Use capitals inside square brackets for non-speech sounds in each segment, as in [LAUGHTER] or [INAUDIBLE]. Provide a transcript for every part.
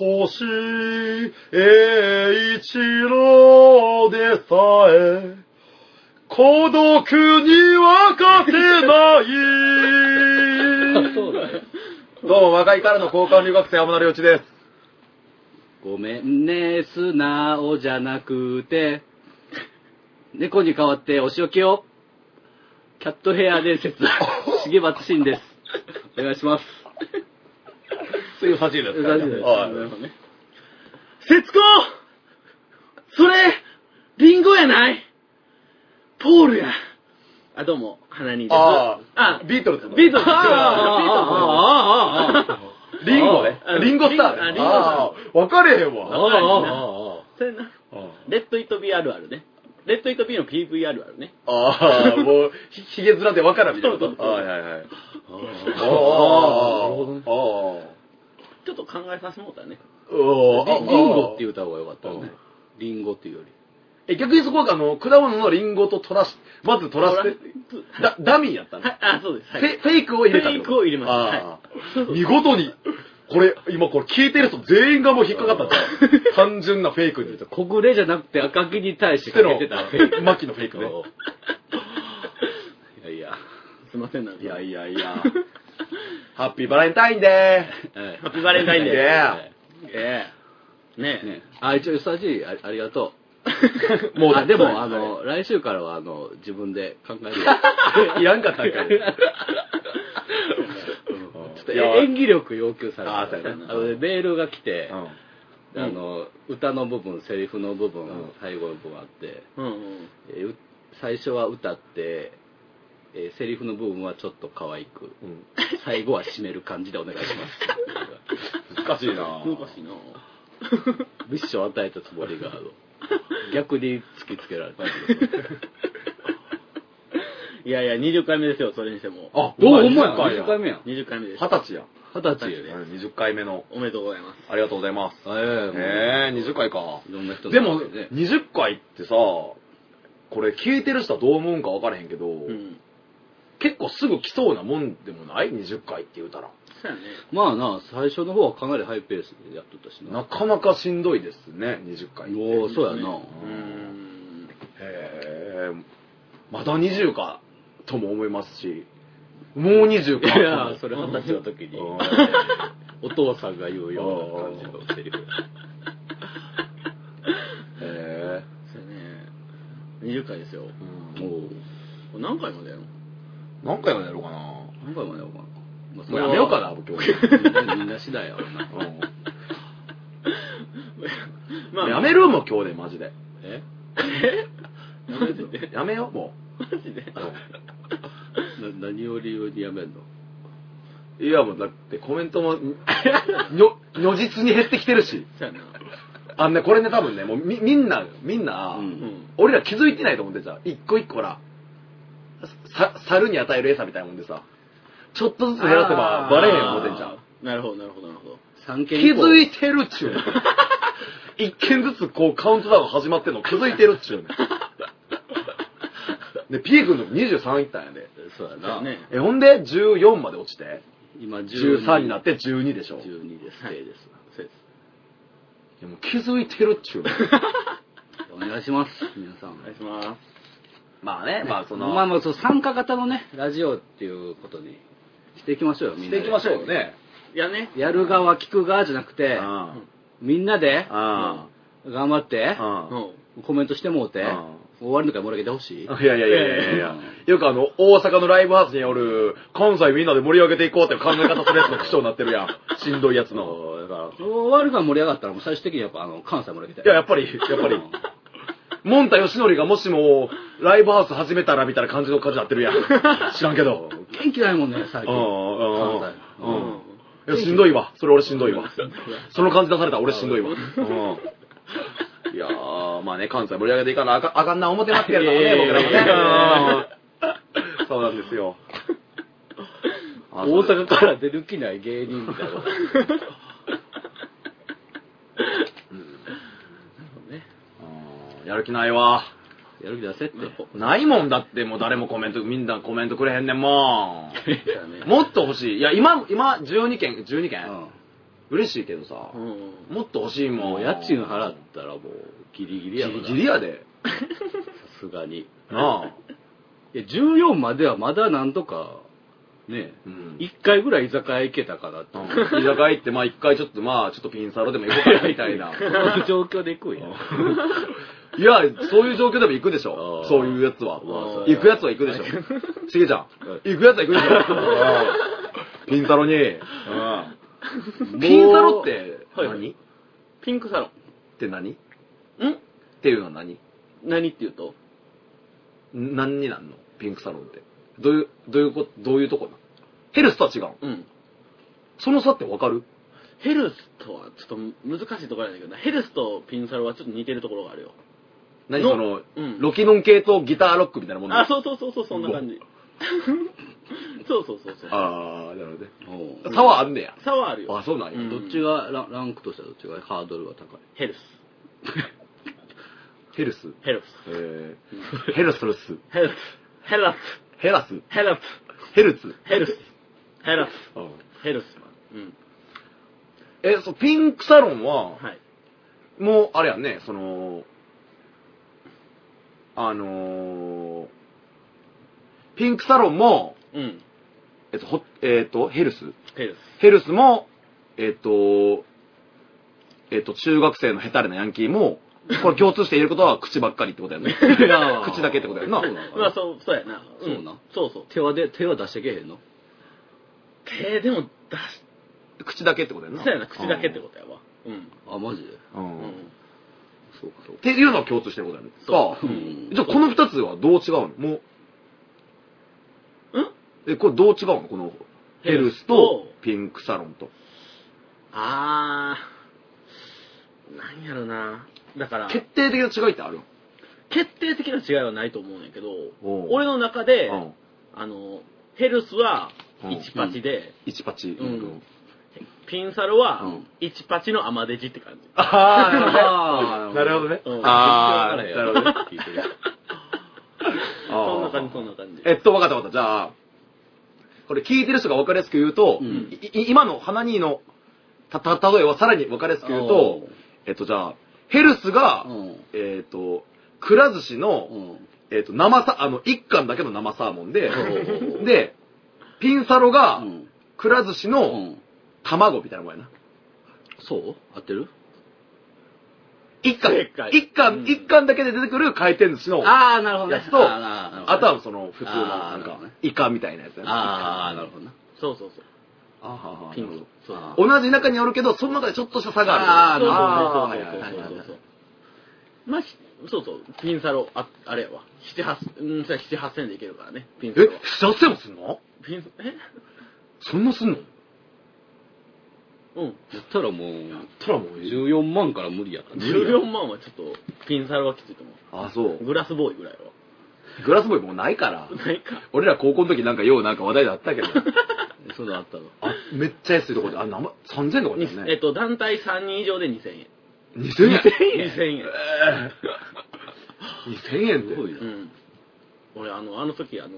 船越英一郎でさえ、孤独には勝てない。[LAUGHS] どうも、若いからの交換留学生、山田良一です。ごめんね、素直じゃなくて、猫に代わってお仕置きを、キャットヘア伝説、[LAUGHS] 重松慎です。お願いします。そういう走りだったね。なるほどね節子それ、リンゴやない？ポールや。あ、どうも、花兄です。ああ、ビートルズの。ビートルズ。ああ、ビートルズ。ああ、ああ、ああ。リンゴね。リンゴスターね。あリンゴ。わかれへんわ。わかれへんあ。それな。レッド・イット・ビーあるあるね。レッド・イット・ビーの PV あるあるね。ああ、もう、ひげづらでわからんみたいなあと。はいはいはい。ああ、なるほどね。ああ。ちょっと考えさせてもらったね。あ。おリリンゴって言った方がよかったね。リンゴっていうより。え、逆にそこは、あの、果物のリンゴと取らし、まず取らして、だ、ダミーやったの？はい、あ、そうです。はいフェフェイクを入れたフェイクを入れました見事に、これ、今これ聞いてる人全員がもう引っかかったんじゃん。[LAUGHS] 単純なフェイクに。小暮じゃなくて赤木に対してかけてた。マキのフェイクね。[LAUGHS] いやいや。すいませんなんかいやいやいや。ハッピーバレンタインデはいハッピーバレンタインデー。Yeah ええ。ねね、あ、一応、スタジーあありがとー。う。[LAUGHS] もうあ、でも、はいあの、来週からは、あの、自分で考えるよ。[LAUGHS] いらんかったんかい。ちょっとえ演技力要求されあたそうやなあのメールが来て、うんあの、歌の部分、セリフの部分、うん最後の部分あって、うんうん。えーう最初は歌って、えーセリフの部分はちょっと可愛く、うん最後は締める感じでお願いします。[LAUGHS] 難しいな難しいなミッション与えたつもりが、逆に突きつけられた。いやいや、20回目ですよ、それにしても。あ、おほんまや、20回や20回目やん。20回目です。二十歳や。二十歳やで。うん20回目の。おめでとうございます。ありがとうございます。ええええ20回か。いろんな人のでも、ね20回ってさ、これ聞いてる人はどう思うんか分からへんけど、うん。結構すぐ来そうなもんでもない ?20 回って言うたら。そうやね。まあな、最初の方はかなりハイペースでやっとったしな。なかなかしんどいですね、20回って。おーそうやな。うーん。へえ、まだ20かとも思いますし、もう20か。いや、それ二十歳の時にうん、[LAUGHS] お父さんが言うような感じのセリフ。へそうやね。20回ですよ。え、おうこれ何回までやるの？何回までやろうかな。何回までやろうかな。まあもうやめようかな、僕今日。日。みんな次第やろな。[LAUGHS] まあ、やめるもう今日で、マジで。え？やめてて。やめよう、もマジで？な何を理由にやめんの？う。いや、もうだってコメントも、[LAUGHS] の、如実に減ってきてるし。あんね、これね、多分ね、もうみ、みんな、みんな、うんうん。俺ら気づいてないと思ってさ、一個一個ほら、さ、猿に与える餌みたいなもんでさ、ちょっとずつ減らせばバレへん思ってんじゃん。なるほど、なるほど、なるほど。三件気づいいてるっちゅうねん。[LAUGHS] 一件ずつこうカウントダウン始まってんの気づいてるっちゅうねん。で、ピークの時23いったんやで。そうやな。ね。え、ほんで14まで落ちて、今12 13になって12でしょ。い12です。はい定です。そうです。やもう気づいてるっちゅうねん。[LAUGHS] お願いします、皆さん。お願いします。まあね、まあその、まあまあ、参加型のね、ラジオっていうことにしていきましょうよ、みんなで。していきましょうよね。いやね。やる側、聞く側じゃなくて、あみんなであ。頑張って。コメントしてもうてうん、終わりの回盛り上げてほしい。いやいやいやいやいやよくあの、大阪のライブハウスによる、関西みんなで盛り上げていこうって考え方するやつの口調になってるやん。[LAUGHS] しんどいやつの。そうだから、終わりが盛り上がったら、もう最終的にやっぱ、あの、関西盛り上げて。いや、やっぱり、やっぱり。モンタヨシノリがもしも、ライブハウス始めたらみたいな感じの感じになってるやん。[LAUGHS] 知らんけど。元気ないもんね、最近。うんうんうん。いや、しんどいわ。それ俺しんどいわ。その感じ出されたら俺しんどいわ。うん。いやー、まあね、関西盛り上げていかなあかあかんな思ってますけれどもね、僕やらもね。う [LAUGHS] んそうなんですよ。あ大阪から出る気ない芸人みたいな。[LAUGHS] やる気ないわ。やる気出せって。ないもんだって、もう誰もコメント、みんなコメントくれへんねんもん。[LAUGHS] もっと欲しい。いや、今、今、12件、12件、嬉しいけどさう、ん。もっと欲しいもん。もう家賃払ったらもうギリギリギリやからギリやで。さすがに。なあ。いや、14まではまだなんとか、ね、うん。一回ぐらい居酒屋行けたかなって。うん居酒屋行って、まあ一回ちょっとまあ、ちょっとピンサロでも行こうかなみたいな。[LAUGHS] 状況で行くんや。いや、そういう状況でも行くでしあょー。そういうやつは。行くやつは行くでしょ。しげちゃん。行くやつは行くでしょ。うんピンサロに。うんピンサロってはい何？っピンクサロて何？っン。んていうのは何？何って言うと？何になんの？ピンクサロンって。どういう、どういうこと、どういうとこなの？ヘルスとは違うの？うん。その差ってわかる？ヘルスとはちょっと難しいところなんだけどな。ヘルスとピンサロはちょっと似てるところがあるよ。の何その、うんロキノン系とギターロックみたいなもんあ、そうそうそうそう、そんな感じ。そうそうそうそう。あー、なるほどね。差はあんねや。差はあるよ。あ、そうなんや。うんどっちがランランクとしてはどっちがハードルが高い？[LAUGHS] ヘルス。ヘルス？ヘルス。えー、ヘルスルス。ヘルス。ヘラス。ヘラス？ヘラス。ヘルツ？ヘルス。ヘラス。うんヘルス。うん。え、そう、ピンクサロンは、はい。もう、あれやんね、その、あのー、ピンクサロンも、うん。えっと、ほえっと、ヘルス？ヘルス。ヘルスも、えっと、えっと、中学生のヘタレなヤンキーも、[LAUGHS] これ共通して言えることは口ばっかりってことやね。[LAUGHS] いや [LAUGHS] 口だけってことやんな。そうなのまあ、そう、そうやな。そうなそうそう。手はで、手は出してけへんの？手でも出し、口だけってことやんな。そうやな、口だけってことやわ。うん。あ、マジでん。うん。そうか、そうっていうのは共通してることやね。そうかうん。じゃあこの二つはどう違うの？もう、ん？え、これどう違うの？この、ヘルスと？ピンクサロンと。あー、なんやろな。だから、決定的な違いってある？の決定的な違いはないと思うんやけどおう、俺の中で、うん。あの、ヘルスはうん。1パチで、1パチ。うんピンサロはうん。1パチのアマデジって感じ。ああ、なるほど。ね。うん。ああ、なるほどね。聞いてる。[LAUGHS] そんな感じ、そんな感じ。えっと、わかったわかった。じゃあ、これ聞いてる人が分かりやすく言うと、うん。いい今の花兄のた、た、例えをさらに分かりやすく言うと、えっと、じゃあ、ヘルスが、うん。えっと、くら寿司の、うん。えっと、生さ、あの、一貫だけの生サーモンでう、ん。で、ピンサロがう、ん。くら寿司うのん卵みたいなもんやな。そう？合ってる？一貫正解、一貫、うん一貫だけで出てくる回転寿司の、ああ、なるほどね。やつとあーなるほどねあとはその普通の、なんかなるほどね、イカみたいなやつやああ、なるほどな。そうそうそう。あピンクなるほど。そうあ同じ中におるけど、その中でちょっとした差がある。そうそうあーはいはいはいはいそうそうそうそう。まあ、ひそうそう、ピンサロ、あ、あれやわ。七八、うん、それ七八千でいけるからね、ピンサえロは。、七千もすんの？ピン、え？そんなすんの？うん。やったらもう、たらもう14万から無理やったね。14万はちょっと、ピンサロはきついと思あ、そうう。。グラスボーイぐらいは。グラスボーイもうないから。ないか。俺ら高校の時なんかようなんか話題であったけど。[LAUGHS] それあったの。あ、めっちゃ安いところで、あ、なま、3000円とかだよね。にえっと、団体3人以上で2000円。2000円？2000円。えー [LAUGHS] 2000円って。すごいな。うん。俺、あの、あの時、あの、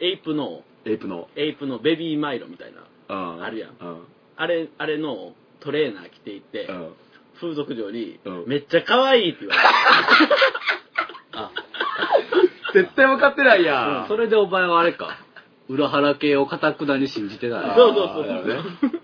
エイプの、エイプの。エイプのベビーマイロみたいな、うんあるやんうん。あれ、あれのトレーナー着ていって、うん。風俗嬢に、うんめっちゃ可愛いって言われ [LAUGHS] あ、絶対分かってないやん。それでお前はあれか。裏腹系をかたくなに信じてない。そうそうそうあーなるほどね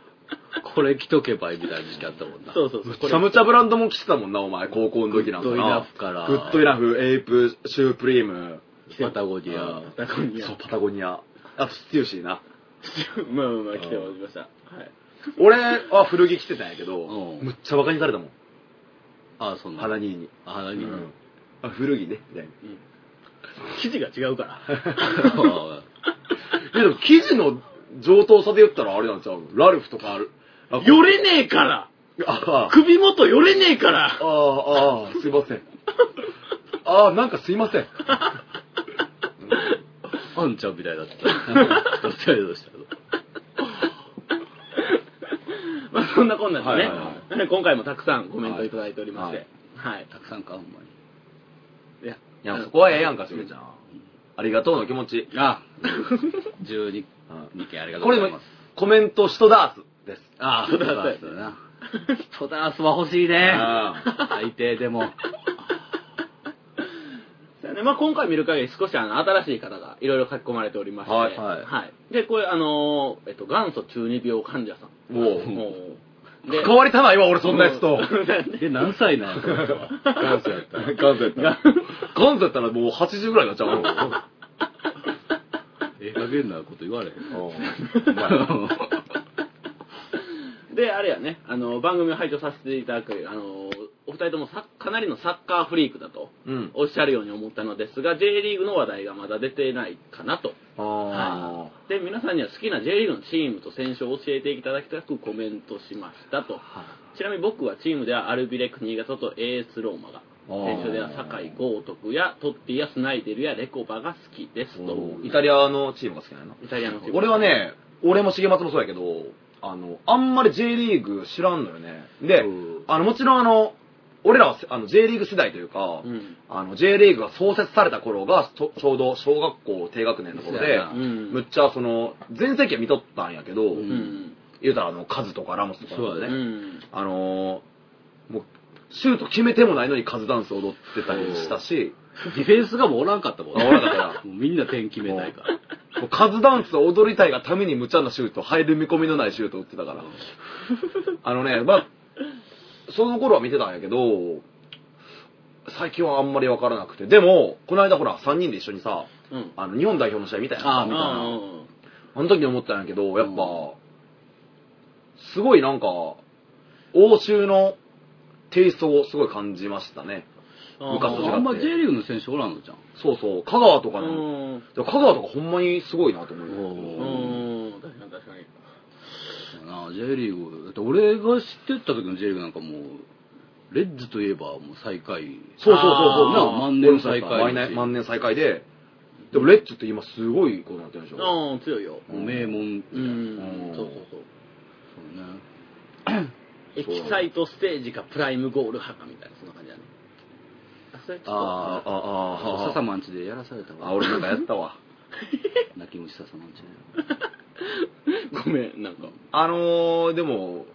これ着とけばいいみたいな時期あったもんな。た。そうそうそう。むちゃむちゃブランドも着てたもんな、お前、高校の時なんかな。 GOODENOUGHから GOODENOUGH、APE、Supreme。Patagonia。Patagoniaそう、 Patagonia。あと、 Stüssyな。[LAUGHS] まあまあまあ、来ておりました。はい。俺は古着着てたんやけど、うんむっちゃバカにされたもん。あ、そんな。花兄に。あ、花兄。うんあ、古着ね、みたいな。うん。生地が違うから。[LAUGHS] でも生地の上等さで言ったらあれなんちゃうラルフとかある。あよれねえからああ、首元よれねえからああ、ああ、すいません。ああ、なんかすいませ [LAUGHS] ん。あんちゃんみたいだった。どっちかした [LAUGHS] まあそんなこんなんでね、はいはいは [LAUGHS] 今回もたくさんコメントいただいておりまして。はい。たくさんか、ほんまに。いや、いや、そこはええやんか、しげちゃん。ありがとうの気持ち。あ、[LAUGHS] 12、うん2件ありがとうこれでもございます。、コメント、人ダース。です。ああ、ストダースだな。ストダースは欲しいね。あ最低でも。そうやねまあ、今回見る限り少しあの新しい方がいろいろ書き込まれておりまして、はいはいで、これ、あのーえっと、元祖中二病患者さん。もう、もうで関わりたないわ、俺そんなやつと。[LAUGHS] で、何歳なんや、この？人は。元祖やった。元祖やった。元祖やったらもう80ぐらいになっちゃうの。[LAUGHS] ええ加減なこと言われへん。[LAUGHS] で、あれやね、あの、番組を拝聴させていただく、あの、お二人ともさかなりのサッカーフリークだとうん。おっしゃるように思ったのですが、J リーグの話題がまだ出てないかなと。あで、皆さんには好きな J リーグのチームと選手を教えていただきたくコメントしましたと。ちなみに僕はチームではアルビレク新潟と AS ローマが。選手では堺豪徳やトッティやスナイデルやレコバが好きですと。ーイタリアのチームが好きなの？イタリアのチーム。俺はね、俺も重松もそうやけど、あの、あんまり J リーグ知らんのよね。でうん、あの、もちろんあの、俺らはあの J リーグ世代というか、うん。あの、J リーグが創設された頃が、ちょちょうど小学校低学年の頃でそうやな、うんむっちゃその、全盛期は見とったんやけど、ううんん。言うたらあの、カズとかラモスとかそうだね、うん。あのーもう、シュート決めてもないのにカズダンス踊ってたりしたし、ディフェンスがもうおらんかったもんあおらんかったな [LAUGHS] もうみんな点決めたいから。もうカズダンスを踊りたいがために無茶なシュート、入る見込みのないシュート打ってたから。あのね、まあ、その頃は見てたんやけど、最近はあんまりわからなくて。でも、この間ほら、3人で一緒にさ、うん。あの、日本代表の試合見たやんあー見たああの時に思ったんやけど、やっぱ、うんすごいなんか、欧州のテイストをすごい感じましたね。あ部活と違ってあんま J リーグの選手おらんのじゃん。そうそう、香川とかうの、ん。でも香川とかほんまにすごいなと思うよ。うん。確かに確かに。な J リーグ、だって俺が知ってた時の J リーグなんかもう、レッズといえばもう最下位。そうそうそうそう。な万年最下位万年万年最下位で、でもレッツって今すごいことになってるでしょ。ああ、強いよ。もう名門。うんうん。そうそうそう。そうね。[COUGHS] エキサイトステージかプライムゴール派かみたいな、そんな感じだね。あ、それちょっと。あーあー、あーあ笹マンチでやらされたー、わ。あ、俺なんかやったわ。[LAUGHS] 泣き虫笹マンチで。[LAUGHS] ごめん、なんか。あのー、でも、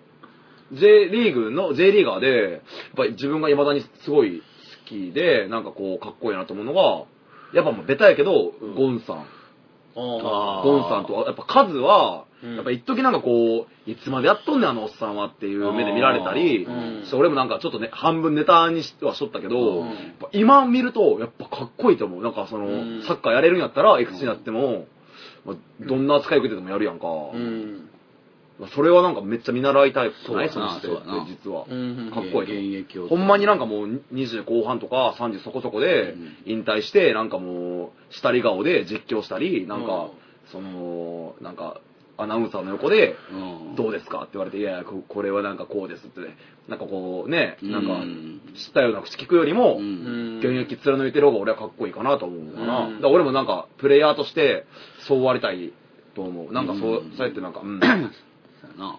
J リーグの、J リーガーで、やっぱり自分が未だにすごい好きで、なんかこう、かっこいいなと思うのが、やっぱもうベタやけど、うん。ゴンさん。ゴンさんと、やっぱカズは、うん。やっぱ一時なんかこう、いつまでやっとんねんあのおっさんはっていう目で見られたり、うん。して俺もなんかちょっとね、半分ネタにしてはしとったけど、うん。やっぱ今見ると、やっぱかっこいいと思う。なんかその、うん。サッカーやれるんやったら、いくつになっても、まあ、どんな扱い受けててもやるやんか。うん。まあそれはなんかめっちゃ見習いたいくない？その姿勢って実は。うんかっこいい現役を。ほんまになんかもう20後半とか30そこそこでうん引退して、なんかもう、下り顔で実況したり、なんかうん、その、なんか、アナウンサーの横で、うん。どうですかって言われて、いやいや、ここれはなんかこうですってね、なんかこうね、うんなんか、知ったような口聞くよりも、うん現役貫いてる方が俺はかっこいいかなと思うかな。うんだから俺もなんか、プレイヤーとして、そうありたいと思う。なんかそう、うんそうやってなんか、うん。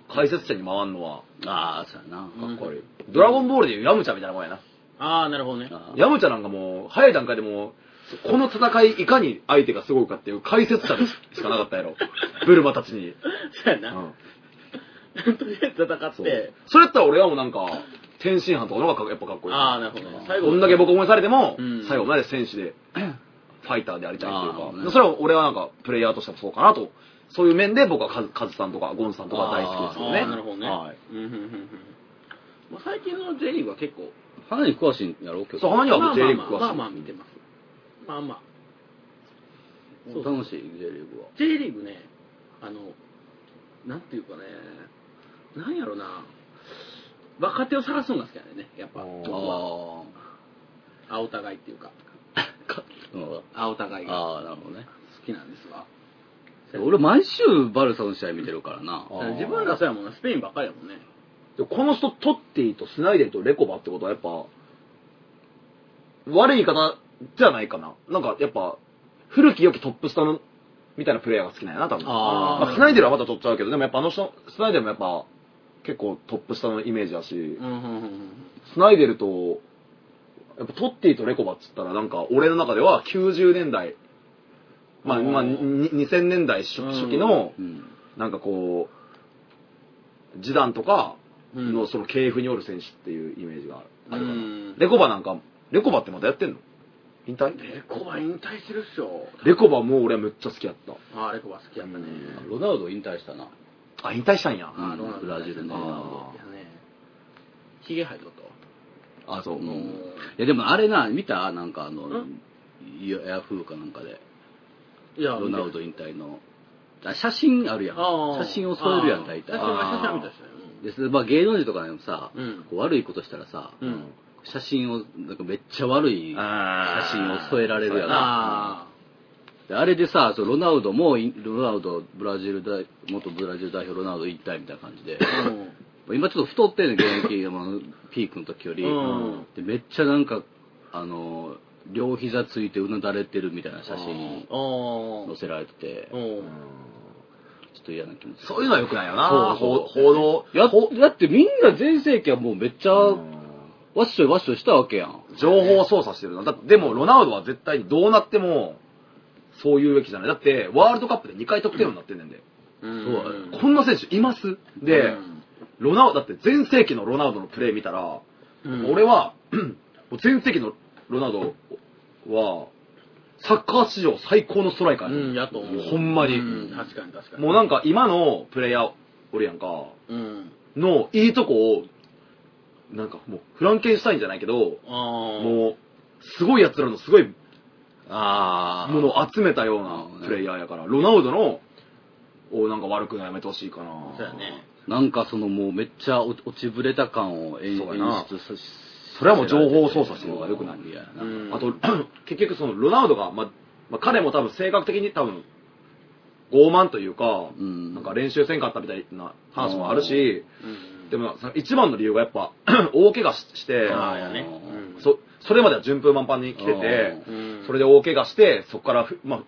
解説者に回るのは、ああ、そうやな。うんかっこいい。ドラゴンボールでいうヤムチャみたいなもんやな。ああ、なるほどね。ヤムチャなんかもう、早い段階でもう、この戦いいかに相手がすごいかっていう解説者でしかなかったやろ。[LAUGHS] ブルマたちに。そうやな。うん。とりあえず戦って、。それやったら俺はもうなんか、天津飯とかの方がかやっぱかっこいい。ああ、なるほどね。最後、どんだけボコボコにされても、うん最後まで選手で、[CLEARS THROAT] ファイターでありたいっていうあーねか、それは俺はなんか、プレイヤーとしてもそうかなと。そういう面で僕はカズカズさんとかゴンさんとか大好きですよね。なるほどね。はい。最近の J リーグは結構、花に詳しいんやろうけど。そう、花にはまあ J まあリーグ詳しい。まあまあまあ見てます。まあまあ。そう楽しい、J リーグは。J リーグね、あの、なんていうかね、なんやろな、若手を探すのが好きなんだよね、やっぱ、あは。あお互いっていうか、うんあお互いがああ、なるほどね。好きなんですわ。俺毎週バルサの試合見てるからな。自分らそうやもんな、スペインばっかりやもんね。でこの人、トッティとスナイデルとレコバってことはやっぱ、悪い言い方じゃないかな。なんかやっぱ、古き良きトップスターの、みたいなプレイヤーが好きなんやな、多分。あまあ、スナイデルはまた取っちゃうけど、でもやっぱあの人、スナイデルもやっぱ、結構トップ下のイメージだし、うんうんうんスナイデルと、やっぱトッティとレコバっつったらなんか俺の中では90年代、まあ、うんまあ、に2000年代初期のう、ん。なんかこう、ジダンとかうんのその系譜におる選手っていうイメージがあるかな。うんレコバなんか、レコバってまだやってんの？引退？レコバ引退してるっしょ。レコバもう俺はめっちゃ好きやった。あー、レコバ好きやったね。ロナウド引退したな。あ、引退したんや。うんあーロナウドブラジルの。ヒゲ生えとったあ、そう。うんうんいやでもあれな、見た？なんかあのん、ヤヤフーかなんかで、いや、ロナウド引退の。あ写真あるやん。写真を添えるやん、大体。写真は写真は見たしですまあ、芸能人とかでもさ、うんこう悪いことしたらさ、うん。写真を、なんかめっちゃ悪い写あ真を添えられるやん。あれでさ、そうロナウドも、いロナウド、ブラジル大、元ブラジル代表ロナウド引退みたいな感じで。今ちょっと太ってんねん、現役、まあピークの時より。うんでめっちゃなんか、あの、両膝ついてうなだれてるみたいな写真あ載せられてて。ちょっと嫌な気持ち。そういうのは良くないよな。そうそうほ報道。やほだってみんな全盛期はもうめっちゃ、うんわっしょいわっしょいしたわけやん。情報操作してるな。だって、でも、ロナウドは絶対にどうなっても、そういうべきじゃない。だって、ワールドカップで2回得点王になってんねんで。うんこんな選手います？で、うんロナウド、だって全盛期のロナウドのプレー見たら、うん俺は、[CLEARS THROAT] もう全盛期のロナウドは、サッカー史上最高のストライカーやうん、やと思う。ほんまにうん確かに確かに。もうなんか今のプレイヤーおるやんか、うん。のいいとこを、なんかもうフランケンシュタインじゃないけど。もう、すごい奴らのすごいあものを集めたようなプレイヤーやから、ロナウドの、をなんか悪くないやめてほしいかな。そうやね。なんかそのもうめっちゃ落ちぶれた感を演出さそれはもう情報操作してる方が良くないいやなうんあと、結局そのロナウドが、まあ、まあ、彼も多分性格的に多分、傲慢というか、うんなんか練習せんかったみたいな話もあるし、うん。でもその一番の理由がやっぱ、[CLEARS THROAT] 大怪我しして、あね。うん。そ、それまでは順風満帆に来てて、うん。それで大怪我して、そこからふ、まあ、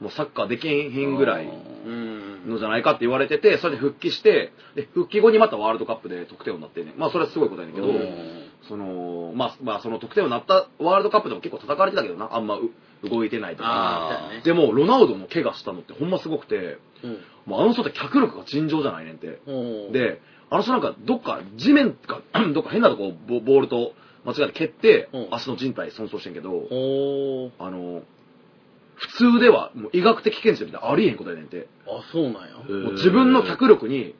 もうサッカーできんひんぐらいうん。のじゃないかって言われてて、それで復帰して、で、復帰後にまたワールドカップで得点王になってんねんまあそれはすごいことやねんけど、うんその、まあ、まあその得点王になったワールドカップでも結構叩かれてたけどな、あんまう動いてないとか。でも、ロナウドの怪我したのってほんますごくて、うん。もうあの人って脚力が尋常じゃないねんって。うん、で、あの人なんかどっか地面か、[CLEARS THROAT] どっか変なとこボボールと間違えて蹴ってうん、足の靭帯損傷してんけど、おー。あの、普通ではもう医学的見地で見たらありえへんことやねんて。あ、そうなんや。へーもう自分の脚力に、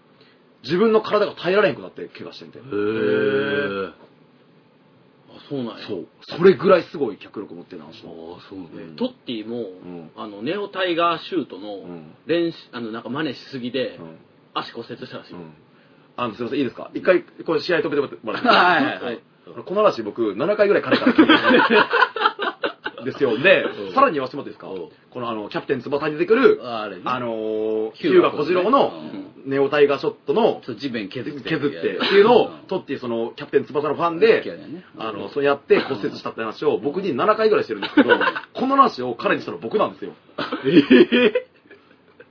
自分の体が耐えられへんくなって怪我してんて。へーあ、そうなんや。そう。それぐらいすごい脚力持ってるな、あ。ああそうねうんトッティも、んあの、ネオタイガーシュートのうん練習、あの、なんか真似しすぎで、うん足骨折したらしい。うんあの、すいません、いいですか？一回、これ試合止めてもらって。も [LAUGHS] はいはい。はい。この話僕、7回ぐらい彼から聞いてるんですよ。[LAUGHS] でうん、さらに言わせてもらっていいですか？うん。このあの、キャプテン翼に出てくる、あね。あのー、ヒューガ小次郎のうん。ネオタイガーショットの地面削って削ってっていうのをん、トッティその、キャプテン翼のファン好であの、そうやって骨折したって話を僕に7回ぐらいしてるんですけど、この話を彼にしたの僕なんですよ。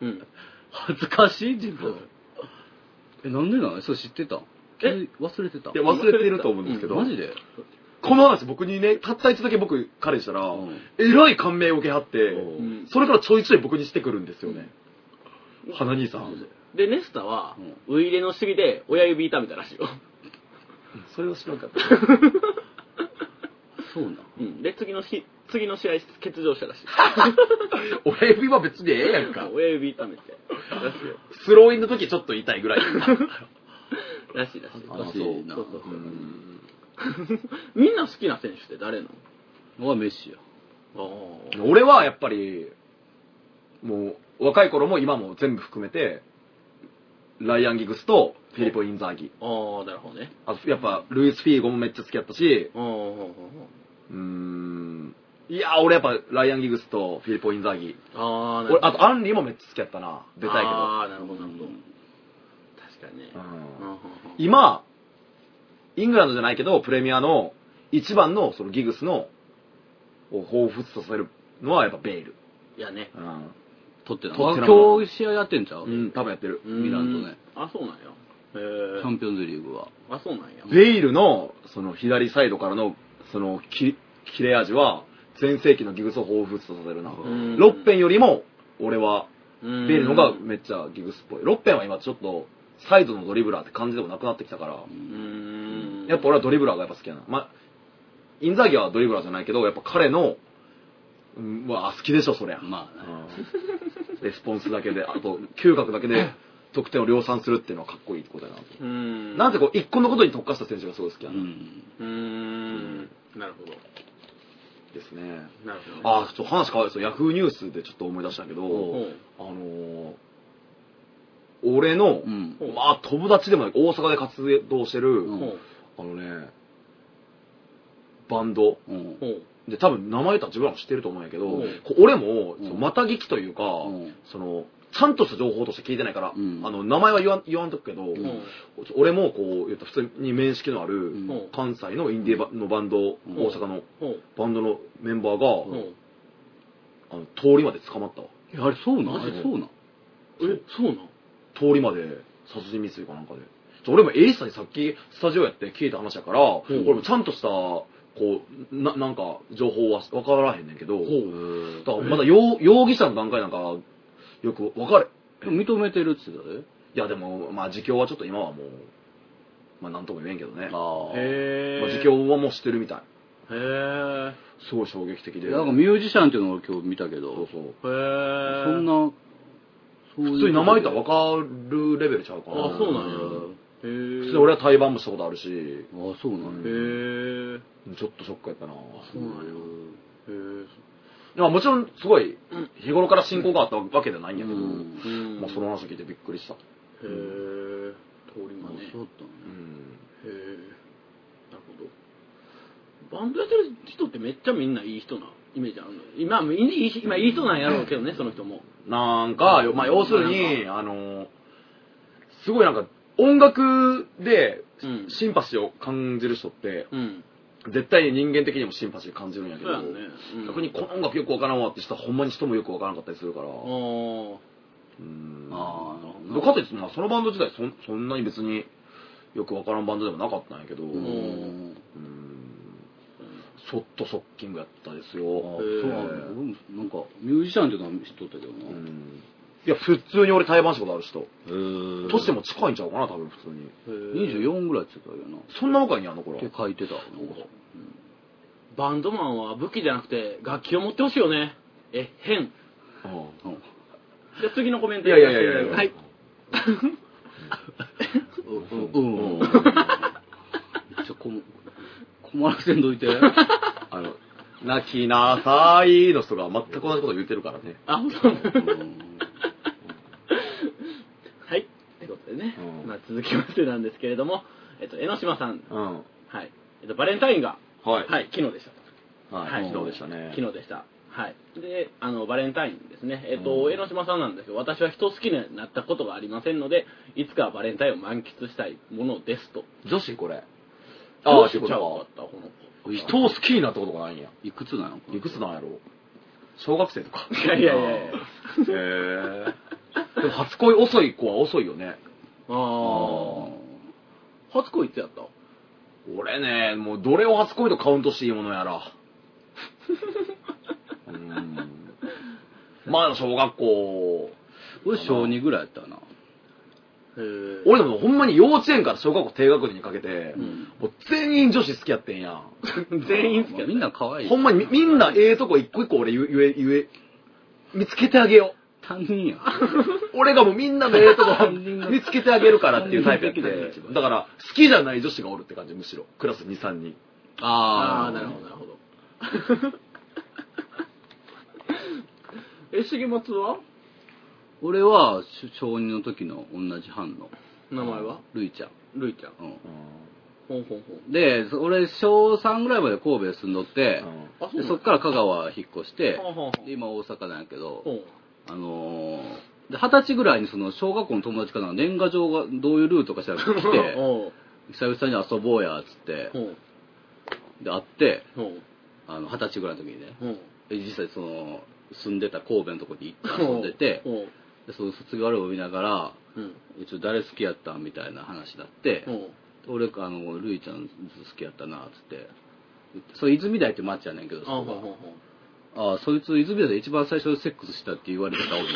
うん。恥ずかしい自分えなんでなのそれ知ってた？え？忘れてたいや、忘れてると思うんですけど、マジで？この話僕にね、たった一度だけ僕彼にしたらうん、えらい感銘を受けはってう、んそれからちょいちょい僕にしてくるんですよね。花兄さん。で、ネスタは、ウイイレの尻で親指痛めたらしいよ。それを知らんかった。[LAUGHS] そうなん？うん。で、次の日、次の試合欠場したらしい。[LAUGHS] 親指は別にええやんか。親指痛めて。らしいよ。スローインの時ちょっと痛いぐらい。[LAUGHS] らしいらしい。恥ずかしいなそうそうそううんみんな好きな選手って誰なの？俺はメッシやあ俺はやっぱり、もう、若い頃も今も全部含めて、ライアン・ギグスとフィリポ・インザーギ。あ。ああ、なるほどね。あと、やっぱ、ルイス・フィーゴもめっちゃ好きやったし、うんいや、俺やっぱ、ライアン・ギグスとフィリポ・インザーギ。ああ、なるほ俺、ど。あと、アンリーもめっちゃ好きやったな。出たいけど。ああ、なるほど、なるほど。確かにね。うんうんうんうん今、イングランドじゃないけど、プレミアの一番のそのギグスの、を彷彿とさせるのはやっぱベイル。いやね。うん。取ってな取ってな今日試合やってんちゃう？うん、多分やってる。ミランとね。あ、そうなんや。へえチャンピオンズリーグはあ、そうなんや。ベイルの、その左サイドからの、その、き切れ味は、全盛期のギグスを彷彿とさせるな。んロッペンよりも、俺は、うんベイルの方がめっちゃギグスっぽい。ロッペンは今ちょっと、サイドのドリブラーって感じでもなくなってきたから、うーん。やっぱ俺はドリブラーがやっぱ好きやな。まあ、インザーギはドリブラーじゃないけど、やっぱ彼の、うん、まあ好きでしょ、そりゃ。まあね。うんレスポンスだけで、あと、嗅覚だけで得点を量産するっていうのはかっこいいってことやなと。うーん。なんてこう、一個のことに特化した選手がすごい好きやな。うん。うーん。なるほど。ですね。なるほどね。あ、ちょっと話変わるんですよ。ヤフーニュースでちょっと思い出したけど、あのー俺の、うん。まあ友達でもない大阪で活動してる。あのね、バンド。で、多分名前言ったら自分らも知ってると思うんやけど、俺も、また聞きというか、うんその、ちゃんとした情報として聞いてないから、うんあの、名前は言わん言わんとくけど、ほう。俺もこう、普通に面識のある、ん関西のインディーバのバンド、ん大阪の。バンドのメンバーが。あの通りまで捕まったわ。え、あれそうなん？そうなん？え、そうなん通りまで殺人未遂かなんかで。俺もエイスさんにさっきスタジオやって聞いた話やから、ん俺もちゃんとした、こう、な、なんか情報は分からへんねんけど。だからまだ容容疑者の段階なんか、よく分かれ。でも認めてるって言ってたで。いやでも、まあ自供はちょっと今はもう、まあなんとも言えんけどね。まああ。へー。あ自供はもうしてるみたい。へー。すごい衝撃的で。なんかミュージシャンっていうのを今日見たけど、そうそう。へー。そんな、そういう普通に名前言ったら分かるレベルちゃうかな。あ、そうなんや。へー。普通に俺は対バンもしたことあるし、ああ、そうなんへや。ー。ちょっとショックやったな。そうなんや。へー。まあもちろんすごい日頃から親交があったわけじゃないんやけど、うんうん。まあその話聞いてびっくりした。へー。通りあ魔ね。そうだっうん。へー。なるほど。バンドやってる人ってめっちゃみんないい人なイメージあるの今、いいい今いい人なんやろうけどね、その人も。なんか、まあ要するに、あの、すごいなんか音楽でうんシンパシーを感じる人って、うん。絶対に人間的にもシンパシー感じるんやけど、ね。うん逆にこの音楽よくわからんわって人はほんまに人もよくわからんかったりするから、うんああ、かといって、まあ、そのバンド自体そんそんなに別によくわからんバンドでもなかったんやけど、ううんん。ショッキングやったですよ。そうなんだ。なんか、ミュージシャンっていうのは知っとったけどな。うんいや、普通に俺対バンしたことある人。へえ。年も近いんちゃうかな、多分普通に。へー24ぐらいって言ってたけどな。そんな若いんや、あの頃って。書いてた。なんかバンドマンは武器じゃなくて楽器を持ってほしいよね。え、変。うんうんじゃあ次のコメントいやいやいやいやいやはい。うん。うん。ちょ、こ困らせんどいて。[LAUGHS] あの、泣きなさいの人が全く同じこと言ってるからね。あ、そう。うんはい。ってことでね、うんまあ続きましてなんですけれども、えっと、江ノ島さん、うん。はい。えっと、バレンタインが、はい。はい、昨日でしたと。はい。昨日でしたね。昨日でした。はい。で、あの、バレンタインですね。えっと、うん江ノ島さんなんですけど、私は人好きになったことがありませんので、いつかはバレンタインを満喫したいものですと。女子これ。どああ、っちゃうこかった、この。人を好きになったことがないんや。いくつなのいくつなんやろ小学生とか。子。いやいやいやいや。へえ。でも初恋遅い子は遅いよね。ああ。初恋いつやった？俺ね、もうどれを初恋とカウントしていいものやら。[LAUGHS] うん。まあ小学校。俺小2ぐらいやったな。俺でもほんまに幼稚園から小学校低学年にかけて、うんもう全員女子好きやってんやん。[LAUGHS] 全員好きやみんな可愛い。ほんまにみみんなええとこ一個一個俺言え、言え、見つけてあげよ担任や。う。[LAUGHS] 俺がもうみんなのええとこ見つけてあげるからっていうタイプや。だから、好きじゃない女子がおるって感じ、むしろ。クラス2、3人。ああ、なるほど、なるほど。[LAUGHS] え、重松は？俺は小2の時の同じ班の名前は？るいちゃん。るいちゃん。うんほんほんほん。で、そ俺小3ぐらいまで神戸で住んどって、うでそっから香川引っ越して今大阪なんやけど、ほん。あのー、で二十歳ぐらいにその小学校の友達かなんか年賀状がどういうルートかしら来て、久々に遊ぼうやっつって、で会って、あの二十歳ぐらいの時にね、実際その住んでた神戸のとこに行って遊んでて、ほでその卒業アルバム見ながら、ううん。一応誰好きやったんみたいな話になって、ほ俺、あの、るいちゃん好きやったな、つって。それ、泉台って町やねんけど、うそこあ。ああ、そいつ泉台で一番最初にセックスしたって言われてた女やで。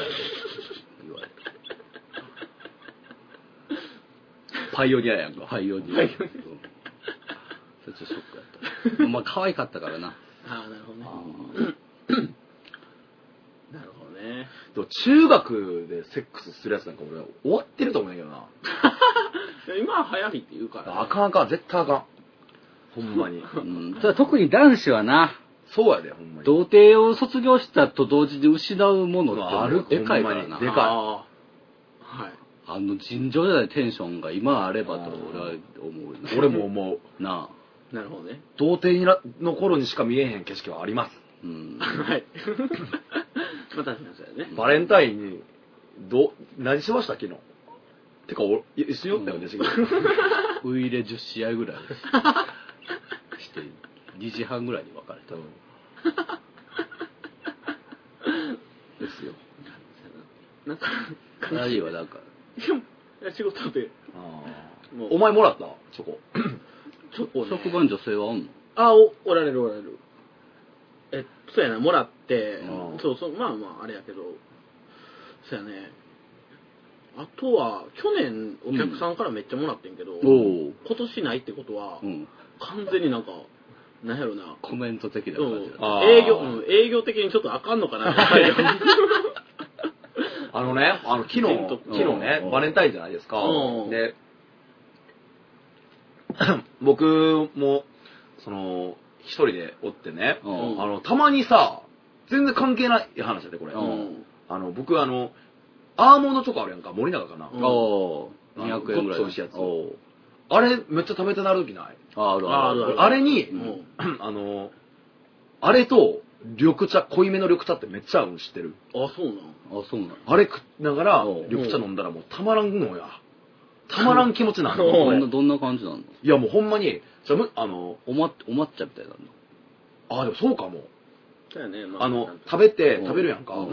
言われて。パイオニアやんか。パイオニア。うんそれちょっとショックやった。まあ、可愛かったからな。ああ、なるほどね。[COUGHS] なるほどね。でも中学でセックスするやつなんか俺終わってると思うんだけどな。[LAUGHS] 今は流行りって言うから、ね。あかんあかん、絶対あかん。ほんまに。[LAUGHS] うん。特に男子はな、そうやで、ほんまに。童貞を卒業したと同時に失うものってあるでかいからな。でかいはい。あの尋常じゃないテンションが今あればと俺は思うな。俺も思う。なあ。なるほどね。童貞になの頃にしか見えへん景色はあります。うん。はい。[LAUGHS] まあ確かにそうやね。バレンタインに、ど、何しました昨日？てか、俺、一緒におったよね、しげ [LAUGHS] [LAUGHS] ウイイレ10試合ぐらいして、2時半ぐらいに別れた。ですよ。なんか、あるいはなんか、いや仕事で、お前もらった？チョコ。チョコ、ね、職場に女性はおんの？あ、お、おられるおられる。え、そうやな、もらってう、んそうそう、まあまあ、あれやけど、そうやね。あとは、去年お客さんからめっちゃもらってんけど、おお。今年ないってことは、うん。完全になんか、なんやろな、コメント的なうん感じだ。あー。営業、うん、営業的にちょっとあかんのかな。あのね、あの、昨日、昨日ねう、ん。バレンタインじゃないですか。うん。で、[CLEARS THROAT] 僕も、その、一人でおってね、うん。あの、たまにさ、全然関係ない話やで、これ。うん。あの、僕、あの、アーモンドチョコあるやんか、森永かな。うん。おお。あの200円ぐらい。しいやつあれ、めっちゃ食べてなる時ない？ああるある。ああるあれに、うん。[CLEARS THROAT] あの、あれと、緑茶、濃いめの緑茶ってめっちゃ合うん知ってる？あ、そうなんあ、そうなのあれ食いながらう。ん、緑茶飲んだらもうたまらんのや。たまらん気持ちなんだうん [LAUGHS] これ。どんな、どんな感じなのいやもうほんまに、じゃあむ、あの、おま、お抹茶みたいなのあ、でもそうかも。そうやね、まあ。の、食べて、うん。食べるやんか。うん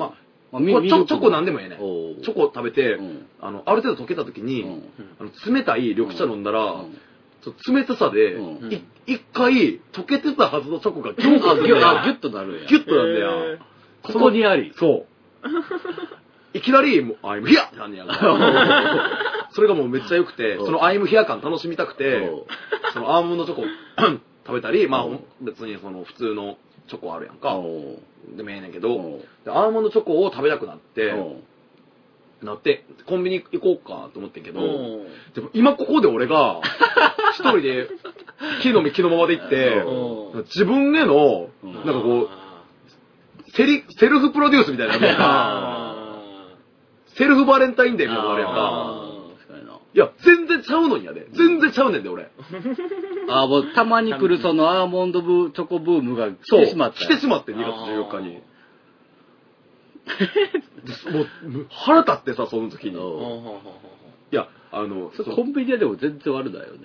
ままあ、これチョチョコなんでもええねチョコ食べてうん、あの、ある程度溶けた時に、うん。あの冷たい緑茶飲んだら、うん。冷たさで、うん。い一回溶けてたはずのチョコがギュッあ、とギュッ、あギュッとなるんや。ギュッとなんだへよ。ここにあり。そう。[LAUGHS] いきなり、もう、アイムヒアってなんねやんか。それがもうめっちゃ良くて、う。んそのアイムヒア感楽しみたくてそのアーモンドチョコ [COUGHS] 食べたり、まあう。ん別にその普通のチョコあるやんか。でもええねんけどアーモンドチョコを食べたくなって、なって、コンビニ行こうかと思ってんけど、う。んでも今ここで俺が、[LAUGHS] 一人で、木の実木のままで行ってう。ん、自分への、うん。なんかこう、セリ、セルフプロデュースみたいなのが、あセルフバレンタインデーみたいなのあるやんか。いや、全然ちゃうのにやで。全然ちゃうねんで、俺。[LAUGHS] あーもうたまに来るそのアーモンドブチョコブームが来そう。てしまった。来てしまって、2月14日に。で [LAUGHS] もう、腹立ってさ、その時に。いや、あの、それそうコンビニででも全然悪だよね。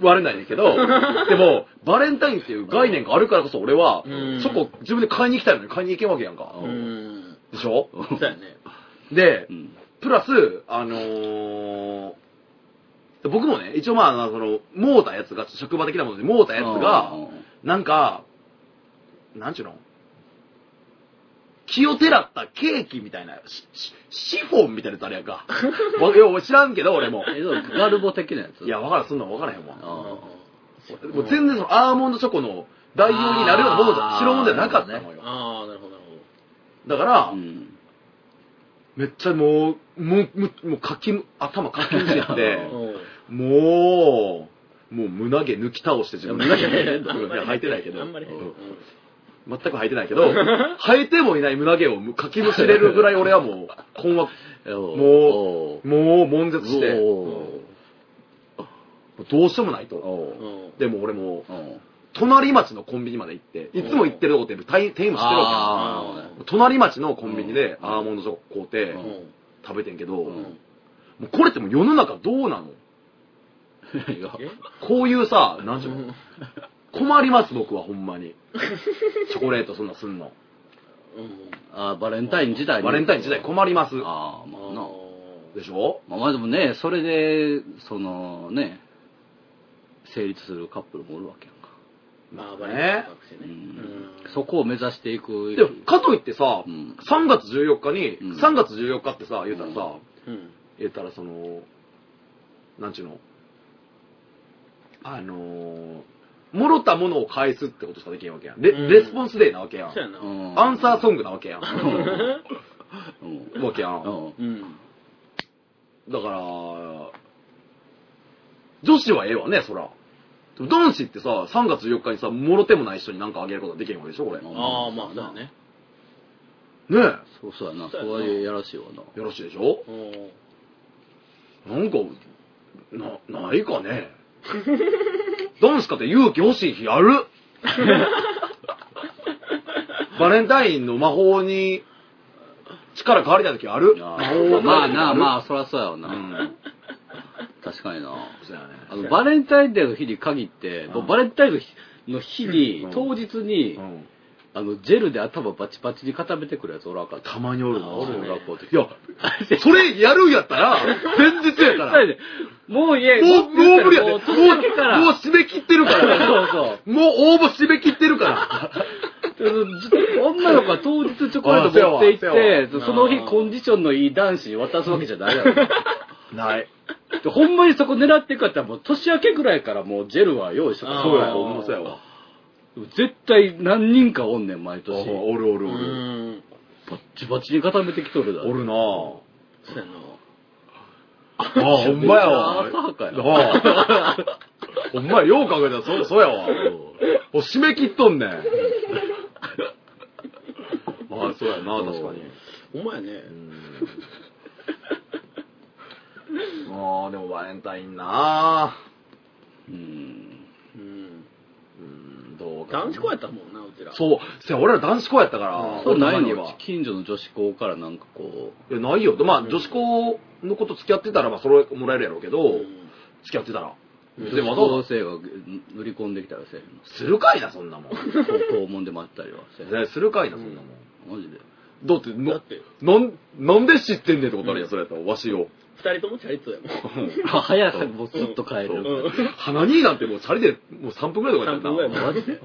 割れないんだけど、[LAUGHS] でも、バレンタインっていう概念があるからこそ俺は、うんチョコ自分で買いに行きたいのに買いに行けんわけやんか。うん。でしょ？そうやね。でう、ん。プラス、あのー僕もね、一応まあ、あのその、もうたやつが、職場的なものでもうたやつが、なんか、なんちゅうの？気をてらったケーキみたいな、シフォンみたいなやつあれやんか。[LAUGHS] 知らんけど、俺も。ガルボ的なやつ？いや、わからん、そんなんわからへんわ。あもう全然そのアーモンドチョコの代用になるようなものじゃ、白物じゃなかったのよ。ああ、なるほど、なるほだからあ。う、ん。めっちゃもう、もう、もう、もうかきむ、頭かきむしって [LAUGHS] もう、もう胸毛抜き倒して自分胸毛いや、履いてないけど。あん。全く履いてないけど、[LAUGHS] 履いてもいない胸毛をかきむしれるぐらい俺はもう、困惑、ももう、もう、悶絶して、おどうしようもないと。でも俺も、お隣町のコンビニまで行って、いつも行ってるとこって店店員も知ってるわあけよ。隣町のコンビニでアーモンドチョコ買うて食べてんけど、うん。もうこれってもう世の中どうなのこういうさ、なんちゅう困ります僕はほんまに。チョコレートそんなすんの。あーバレンタイン時代にバレンタイン時代困ります。ああ、まあな。でしょ？まあまあでもね、それで、そのね、成立するカップルもおるわけやんか。まあ、バレンタイン学生ね。うんうんそこを目指していく。でも、かといってさ、うん3月14日に、うん3月14日ってさ、言うたらさ、うん。言ったらその、なんちゅうの、あのー、もろたものを返すってことしかできんわけやん。レ,、うんレスポンスデーなわけやんそう。やアンサーソングなわけやん。うんわけやん。うんうん。だから、女子はええわね、そら。でも男子ってさ、3月4日にさ、もろてもない人になんかあげることはできんわけでしょ、これ。ねああ、まあ、そうだね。え。そうそうやな。そうやなそういうやらしいわな。よろしいでしょ？おなんか、な、ないかね。[LAUGHS] 男子かって勇気欲しい日ある [LAUGHS] バレンタインの魔法に力変わりたい時あるあ魔法ーまあな、まあ。あ、そらそうやわな。うん。確かにな。あの、バレンタインデーの日に限って、うんバレンタインの日の日に、うん当日に、うん。あの、ジェルで頭バチバチに固めてくるやつおらんかった。たまにおるな。おるね学校でいや、それやるんやったら、前日やから。もういや、もう、もう無理やで。もう、もう締め切ってるから。そうそう。もう応募締め切ってるから。女の子は当日チョコレート持って行って、その日コンディションのいい男子に渡すわけじゃないやろ。ない。でほんまにそこ狙っていくかったらもう年明けぐらいからもうジェルは用意しとかそうや、ほんまそうやわ。絶対何人かおんねん、毎あ年。おるおるうおる。ん。バッチバチに固めてきとるだろ。おるなぁ。そうやな。ああ、ほんまやわ。[LAUGHS] 浅はかやなほんまや、よう考えたらそう、そうやわ。もう締め切っとんねん。あ [LAUGHS] あ、そうやな、確かに。ほんまやね。ああ、でもバレンタインなうん。うん。うん、どうかな。男子校やったもんな、うちら。そう。せや、俺ら男子校やったから、そうないには。近所の女子校からなんかこいや、ないよ。まあ、女子校の子と付き合ってたら、まあ、それもらえるやろうけど、うん付き合ってたら。う、で、女子わざわざ高生が乗り込んできたらせ。するかいな、そんなもん。校門で待ったりはせ [LAUGHS] するかいな、そんなもん。マジで。だって、のだって、なん、なんで知ってんねんってことあるやん、それやったら、わしを。二人ともチャリ通やもん。あ、早さもうずっと帰る。うん。花兄なんてもうチャリでもう3分くらいとかや3った分ぐらいな。マジで？[LAUGHS]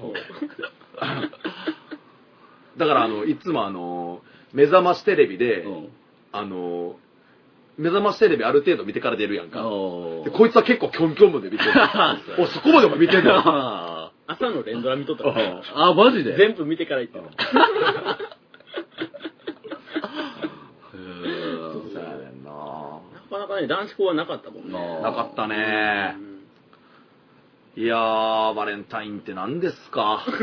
だから、あの、いつもあの、目覚ましテレビで、うん。あの、目覚ましテレビある程度見てから出るやんか。おでこいつは結構キョンキョンまで見てる。[LAUGHS] お、そこまでも見てんの？あ朝の連ドラ見とったから。あ、マジで？全部見てから行ったの。へーそうやねんな男子校はなかったもんね。なかったうね。んいやー、バレンタインって何ですか？で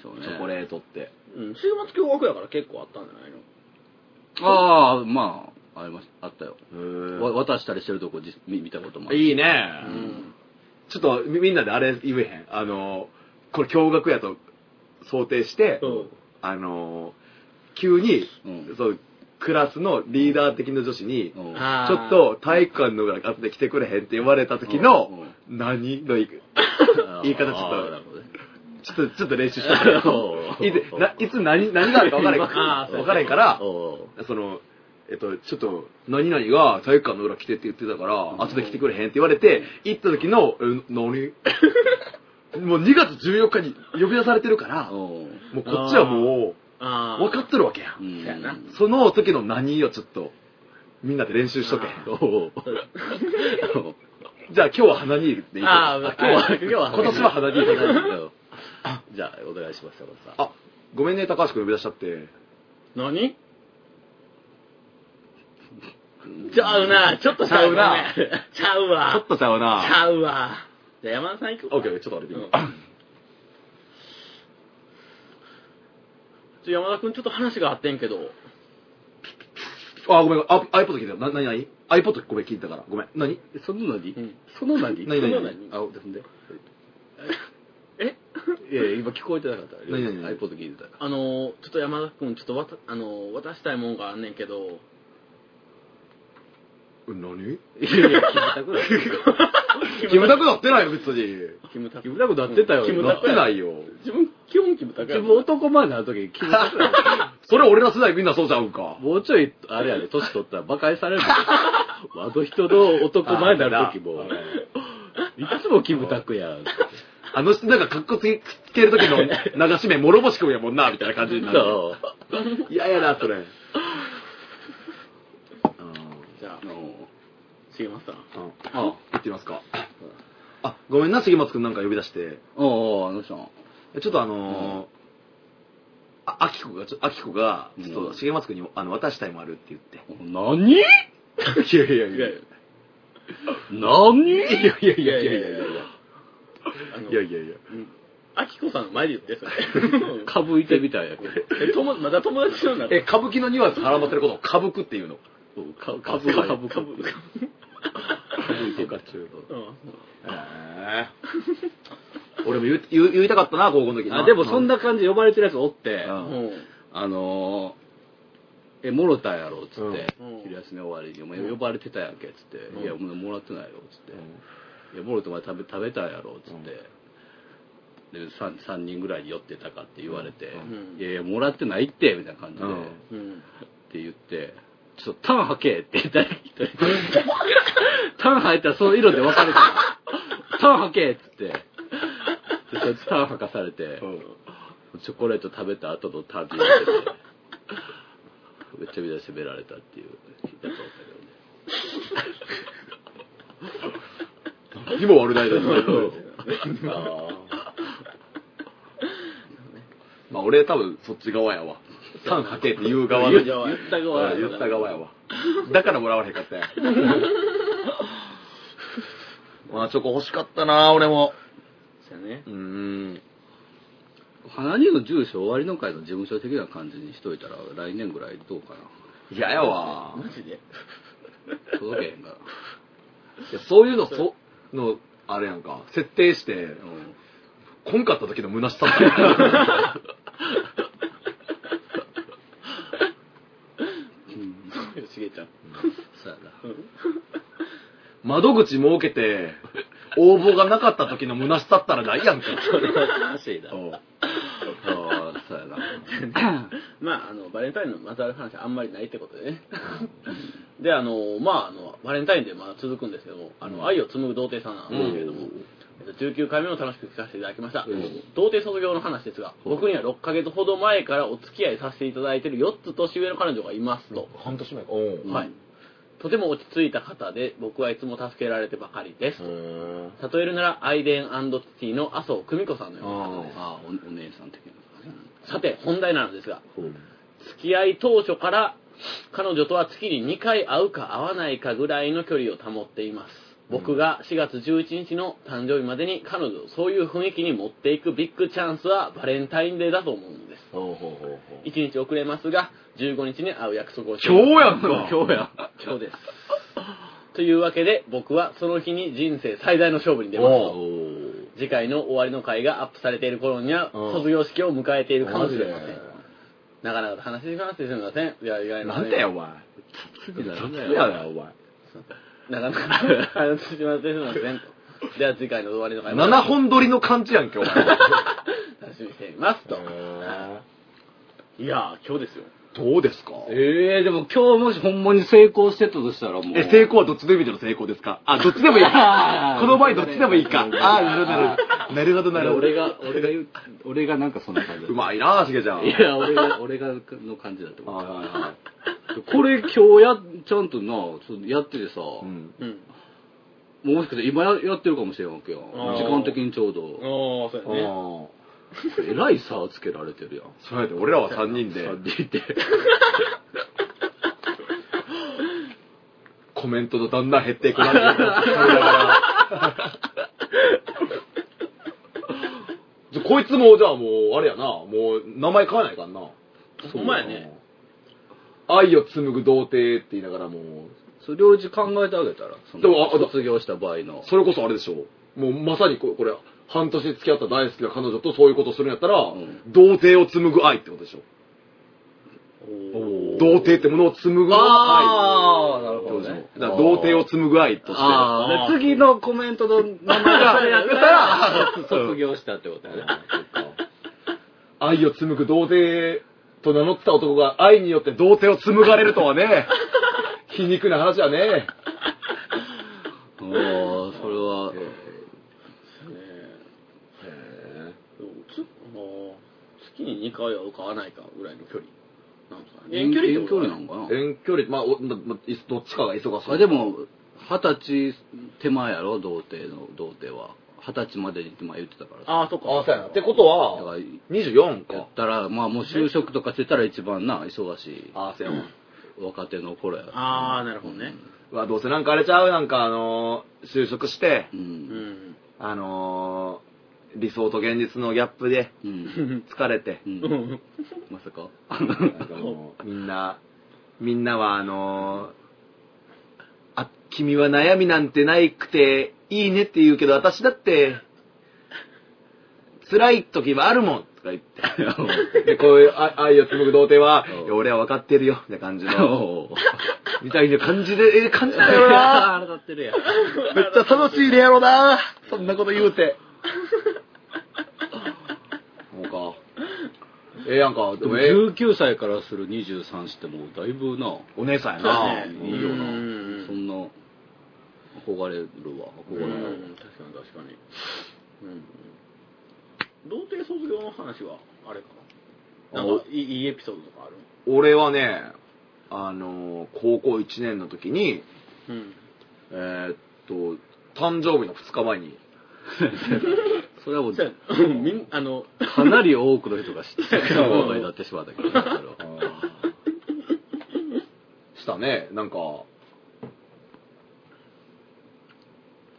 しょうね。チョコレートって。うん。週末共学やから結構あったんじゃないの？ああ、まあ、ありました。あったよ。渡したりしてるとこじ見見たこともある。いいね、うん。ちょっとみみんなであれ言えへん。あの、これ驚愕やと想定して、うん。あの、急に、うんそう、クラスのリーダー的な女子に、ちょっと体育館の裏後で来てくれへんって言われた時の、何の言い [LAUGHS] 言い方ちょっとちょっと、ちょっと練習して [LAUGHS] いいつ何、何があるか分からへん。[LAUGHS] あーそう分からへんから、おその、えっと、ちょっと、何々が体育館の裏来てって言ってたから、後で来てくれへんって言われて、行った時の、え、何？もう2月14日に呼び出されてるから、おもうこっちはもあう、分かっとるわけや。うんんその時の何をちょっと、みんなで練習しとけ。[LAUGHS] じゃあ今日は花にいるって言いあー今今日は今日は今年は花にいる。じゃあ、お願いします。あ、ごめんね、高橋君呼び出しちゃって。何？[LAUGHS] ちゃうな。ちょっとちゃうなちゃうわ。ちょっとちゃうちな。ゃうわ。じゃあ山田さん行くオッケー、ちょっと待って。うんちょ山田君ちょっと話があってんけど。あ、ごめん、あ、iPod 聞いたよ。な、なになに ?iPod ごめん、聞いたから。ごめん。何？その何？うんその何？何何？その何？あ、ほんで。え？いやいや、今聞こえてなかった。何何？何 iPod 聞いてたかあのー、ちょっと山田君、ちょっとわた、あのー、渡したいもんがあんねんけど。え何？ら。いやいや、キムタクだよ。[LAUGHS] キムタクなってないよ、別に。キムタク。キムタクなってたよなっキムタクてないよ。自分、基本キムタクや自分男前になるとき、キムタクだよ。それ俺ら世代みんなそうちゃうんか。もうちょい、あれやで、年取ったら馬鹿にされる。[LAUGHS] あの人の男前になるときも、いつもキムタクやん。あの人なんかカッコつける時の流し目、諸星君やもんな、みたいな感じになる。そう。嫌やな、それ。うんじゃあ、うん重松さん。うんあ、行ってみますか。あ、ごめんな、重松くんなんか呼び出して。おうおう、あの人の。ちょっとあのー、あ、あきこが、ちょあきこが、ちょっと、うん重松くんにあの渡したいもあるって言って。何？[LAUGHS] いやいやいいやいや何？いやいやいやいやいやいやいや。あのいやいやいや。あきこさんの前で言って、それ。かぶいてみたいやけど。え、友まだ友達になるえ、歌舞伎のニュアンス絡まってることを歌舞伎っていうの？かかぶかぶかぶ。ぶ。かぶいてかっちゅうと。うんへ俺も言う言う言いたかったな、高校の時な。あ、でもそんな感じで呼ばれてるやつおって、うん。うん。あのー、え、もろたやろ、つって。うん、昼休み終わりに、お前呼ばれてたやんけ、つって、うん。いや、もうもらってないよ、つって、いや、もろたお前食べ食べたやろ、つって、で 3, 三人ぐらいに寄ってたかって言われて、うん。いやいや、もらってないって、みたいな感じで、うん。うん。って言って、ちょっとタン吐けって言ったら、一人。タン吐いたらその色で分かるから、タン吐けっつって、でそいつタン吐かされて、チョコレート食べた後のタンって言ってて、[LAUGHS] めっちゃみんな責められたっていうやつだったけどね。にも悪ないだろ。まあ俺多分そっち側やわ。タンかけって言う側の。言った側や言った側やわ。だからもらわれへんかったんや。[LAUGHS] まあチョコ欲しかったな俺も。そうやね。うーん。花人の住所終わりの会の事務所的な感じにしといたら来年ぐらいどうかな。嫌やわ。マジで？届けへんから。いやそういうの、そ、の、あれやんか、設定して、うんこんかった時の虚しさって。しげちゃん。そうやな。窓口設けて、応募がなかった時の虚しさったらないやんか。[LAUGHS] それは悲しいな。うんああ、そうやな。[LAUGHS] まあ、あの、バレンタインのまつわる話あんまりないってことでね。で、あの、まあ、あの、バレンタインでまだ続くんですけども、あの、愛を紡ぐ童貞さんなんですけれども、えっと19回目も楽しく聞かせていただきました。うん童貞卒業の話ですが、僕には6ヶ月ほど前からお付き合いさせていただいている4つ年上の彼女がいますと。半年前か。うんはい。とても落ち着いた方で、僕はいつも助けられてばかりです。うん。例えるなら、アイデンティティの麻生久美子さんのような方です。ああ、おお姉さん的な。さて、本題なのですが、付き合い当初から彼女とは月に2回会うか会わないかぐらいの距離を保っています。僕が4月11日の誕生日までに彼女をそういう雰囲気に持っていくビッグチャンスはバレンタインデーだと思うのです。ほうほうほうほう1日遅れますが、15日に会う約束をしています今日やんか。今日や。今日です。というわけで、僕はその日に人生最大の勝負に出ます次回の終わりの回がアップされている頃には、うん卒業式を迎えているかもしれません。なかなかと話しますすみません。いや、意外ななんだよ、お前。雑よ。やな、お前。なかなか話しますすみません。では次回の終わりの回も7本撮りの感じやんけ、お前。楽しみにしていますと。いやー、今日ですよ。どうですか？ええでも今日もしほんまに成功してたとしたらもう。え、成功はどっちの意味での成功ですか？あ、どっちでもいい。[LAUGHS] この場合どっちでもいいか。あ、なるほど、なるほど。なるほど、なるほど。俺が、俺が言う、俺がなんかそんな感じだうまいな、しげちゃん。いや、俺が、俺がの感じだと思う。はいはいはい。これ今日や、ちゃんとな、やっててさ、うん。うん。もしかして今ややってるかもしれんわけよ。あー時間的にちょうど。おー、そうやね。えらい差をつけられてるやん。そうやで、俺らは3人で、三人で。[LAUGHS] コメントのだんだん減っていくなってこいつも、じゃあもう、あれやな、もう、名前変えないかんな。ほんまやね。愛を紡ぐ童貞って言いながらもう、それを考えてあげたら、そのでも卒業した場合の。それこそあれでしょもうまさにここれ、半年付き合った大好きな彼女とそういうことするんやったら、ん童貞を紡ぐ愛ってことでしょ童貞ってものを紡ぐ愛。あーなるほどねだ童貞を紡ぐ愛として。次のコメントの名前がそれやったら、[LAUGHS] 卒業したってことやね。愛を紡ぐ童貞と名乗ってた男が愛によって童貞を紡がれるとはね、[LAUGHS] 皮肉な話だね。おー、それは、つもう月に2回会うか会わないかぐらいの距離なんですかね。遠距離ってこと？距離なのかな？遠距離、まあ、おままどっちかが忙しい。あでも、二十歳手前やろ、童貞の、童貞は。二十歳までにって前言ってたからさ。ああ、そっか。ああ、そうやな。ってことだはから、、24やっか。たら、まあもう就職とかしてたら一番な、忙しいああ、そうやわ。若手の頃や。ああ、なるほどね。うわ、どうせなんかあれちゃうなんかあのー、就職してう、。うんん。あのー、理想と現実のギャップでうん。疲れて、う。うんん。まさか？[LAUGHS] なんかもうみんな、みんなはあのー、あ、君は悩みなんてないくていいねって言うけど、私だって、辛い時もあるもんとか言って。[LAUGHS] で、こういうあ愛を紡ぐ童貞はうん、いや俺は分かってるよ、みたいな感じの、みたいな感じで、ええ感じだよな [LAUGHS] 腹立ってるやん。めっちゃ楽しいでやろなそんなこと言うて。そうか。ええやんか。ででももええ19歳からする23ってもうだいぶな、お姉さんやそうな。やねいいよなうん。そんな、憧れるわ、憧れる。うん、確かに確かに。うん。童貞卒業の話は、あれかな？なんか、いいいいエピソードとかある？俺はね、あのー高校1年の時に、うん。えーっと、誕生日の2日前に、[LAUGHS] それはもう、[LAUGHS] みん、あの、[LAUGHS] かなり多くの人が知ってる話題になってしまったけど、[LAUGHS] したね、なんか、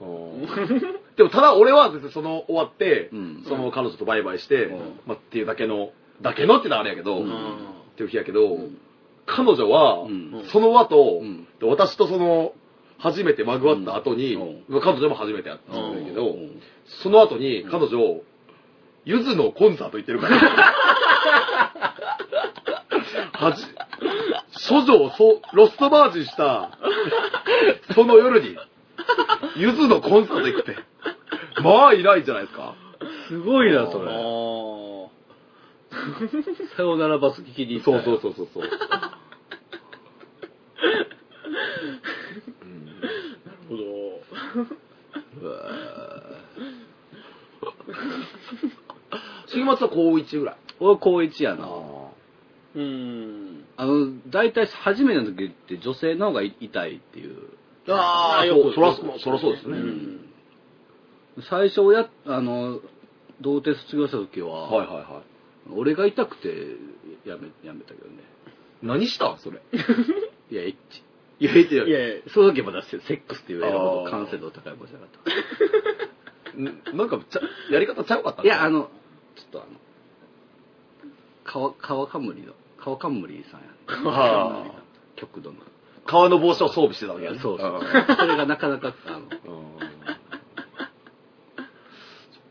うんでもただ俺は別にその終わって、うん。その彼女とバイバイして、うん。まあ、っていうだけの、だけのってのはあれやけど、うん。っていう日やけど、ん。彼女は、うん。その後、うん。私とその、初めてまぐわった後に、う彼女も初めてやったんだけど、うんその後に彼女、ゆずのコンサート行ってるから。[LAUGHS] はじ、処女をそロストバージンした、その夜に、ゆずのコンサート行って。まあ、いないじゃないですか。すごいな、そあれ。ー [LAUGHS] さよならバス聞きに行ったそうよそうそうそうそう。[LAUGHS] なるほど。うわ [LAUGHS] 杉松は高1ぐらい。俺高1やな。うん。あの、大体初めての時って女性の方が痛いっていう。ああ、よくそら、そらそうですね。うん。最初や、あの、童貞卒業した時は、はいはいは俺が痛くてやめ、やめたけどね。い。何した？んそれ。[LAUGHS] いや、エッチ。いや、いやいやいやその時まだセセックスっていう映画ほど完成度高いものじゃなかった。んなんかちゃ、やり方ちゃうかったいや、あ、の、ちょっとあの、川、川かむりの、川かむりさんや、ね。はあ極度の。革の帽子を装備してたわいけねやそうそう。んそれがなかなか、あの、うんそ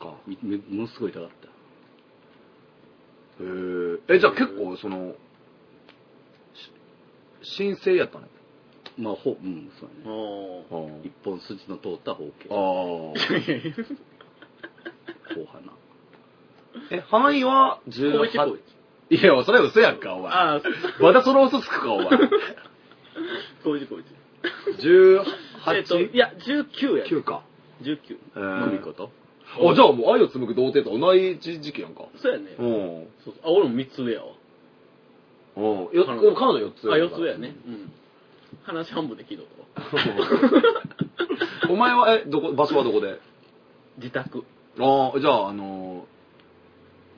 っか。みみものすごい痛かった。へえ。え、じゃあ結構、その、し申請やったの？まあ、ほ、うん、そうやね。おー一本筋の通った方形。あ後あ。鼻。[LAUGHS] え、範囲は高一高18一。いや、それ嘘やんか、お前。ああ、まだその嘘つくか、お前。高一高一。18、えっと、いや、19や。9か。19。え久美子とあ、じゃあもう愛を紡ぐ童貞と同じ時期やんか。そうやね。うん。そうそうあ、俺も3つ上やわ。うん。よ彼女彼女4つあ、4つ上やね。うん。話半分で聞いとったわ。[LAUGHS] お前は、え、どこ、場所はどこで？自宅。ああ、じゃあ、あの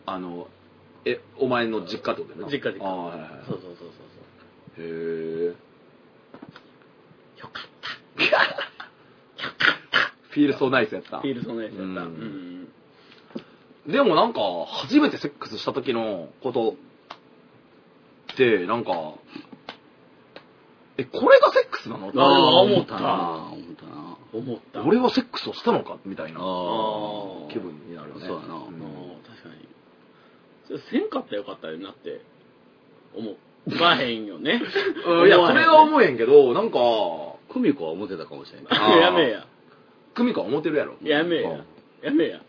ー、あの、え、お前の実家ってことやな。実家実家。ああ、はいはいはい。そうそうそうそうへえ。よか [LAUGHS] フィールソーナイスやったフィールソンのやつやった。ううんん。でもなんか、初めてセックスした時のことって、なんか、え、これがセックスなの？ああ思ったな思ったな思った。俺はセックスをしたのか？みたいな気分になるよね。そうやなうん確かに。それせんかったらよかったよなって、思わへんよね。[LAUGHS] うんいや、それは思えへんけど、なんか、久美子は思ってたかもしれない。[LAUGHS] やめえや。久美子は思ってるやろ。やめえや。やめえや。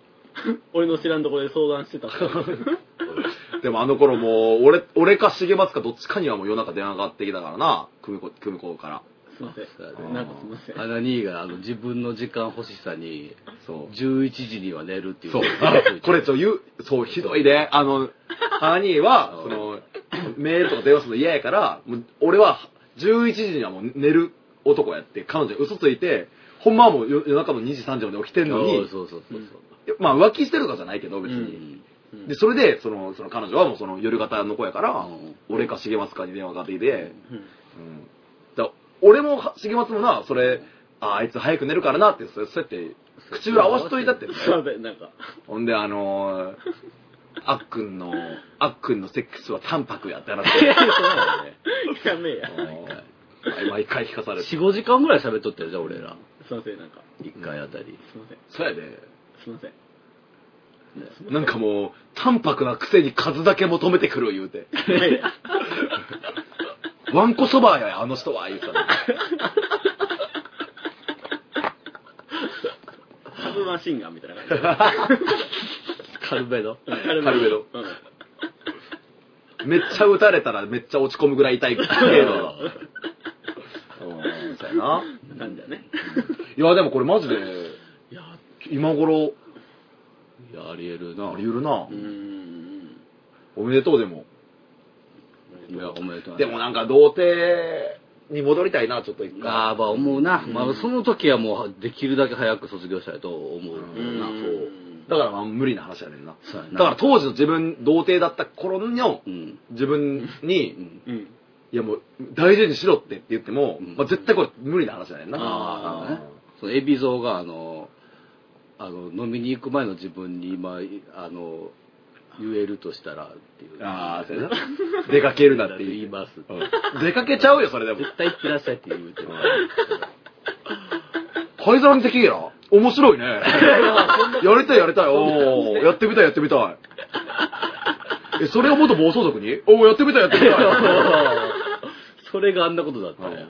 俺の知らんところで相談してたから。[LAUGHS] でもあの頃もう、俺、俺か重松かどっちかにはもう夜中電話がかかってきたからな、久美子、久美子から。すいません。なんかすいません。アナ兄があの自分の時間欲しさに、そう。11時には寝るっていう。そう。これちょ、言う、そう、ひどいで。あの、兄は、その、メールとか電話するの嫌やから、もう俺は11時にはもう寝る男やって、彼女に嘘ついて、ほんまはもう夜夜中の2時3時まで起きてんのに、そうそうそうまあ浮気してるとかじゃないけど、別そう。に。で、それで、その、その彼女はもうその夜型の子やから、うん俺か重松かに電話かかってきて、うんうん。だ俺もは重松もな、それ、ああいつ早く寝るからなって、そうそうやって、口裏合わしといたってね。[LAUGHS] そうだよ、なんか。ほんで、あのー、あっくんの、あっくんのセックスは淡白やって話して、[LAUGHS] やめえや。毎毎回聞かされて。4、5時間ぐらい喋っとったよ、じゃあ俺ら。すいません、なんか。1回あたり。すいません。そうやで。すいません。なんかもう、淡白なくせに数だけ求めてくる言うて。[LAUGHS] ワンコそばや、あの人は、言うたの。サブマシンガンみたいな感じ。軽めの。カルベドうんめっちゃ撃たれたらめっちゃ落ち込むぐらい痛い程度の。うん、そうやな。感じだね。いや、でもこれマジで、いや、今頃、いや、ありえるな。あり得るなう。ーん。おめでとうでも。いや、おめでとう。でもなんか童貞に戻りたいな、ちょっと一回。ああ、まあ思うな。まあその時はもうできるだけ早く卒業したいと思ううんな。うんだからまあ無理な話やねんな。だから当時の自分、童貞だった頃のうん。自分に。いやもう大事にしろってって言っても、うんまあ、絶対これ無理な話やねんな。ああのね。その海老蔵があの、あの、飲みに行く前の自分に今、あの、言えるとしたらっていう。ああ、そうやな。[LAUGHS] 出かけるなって言います。うん出かけちゃうよ、それでも。絶対行ってらっしゃいって言うてる。[LAUGHS] 灰皿にできるやろ面白いね。[LAUGHS] やりたいやりたい。おーやってみたいやってみたい。え、それを元暴走族に？おーやってみたいやってみたい。それがあんなことだったんや。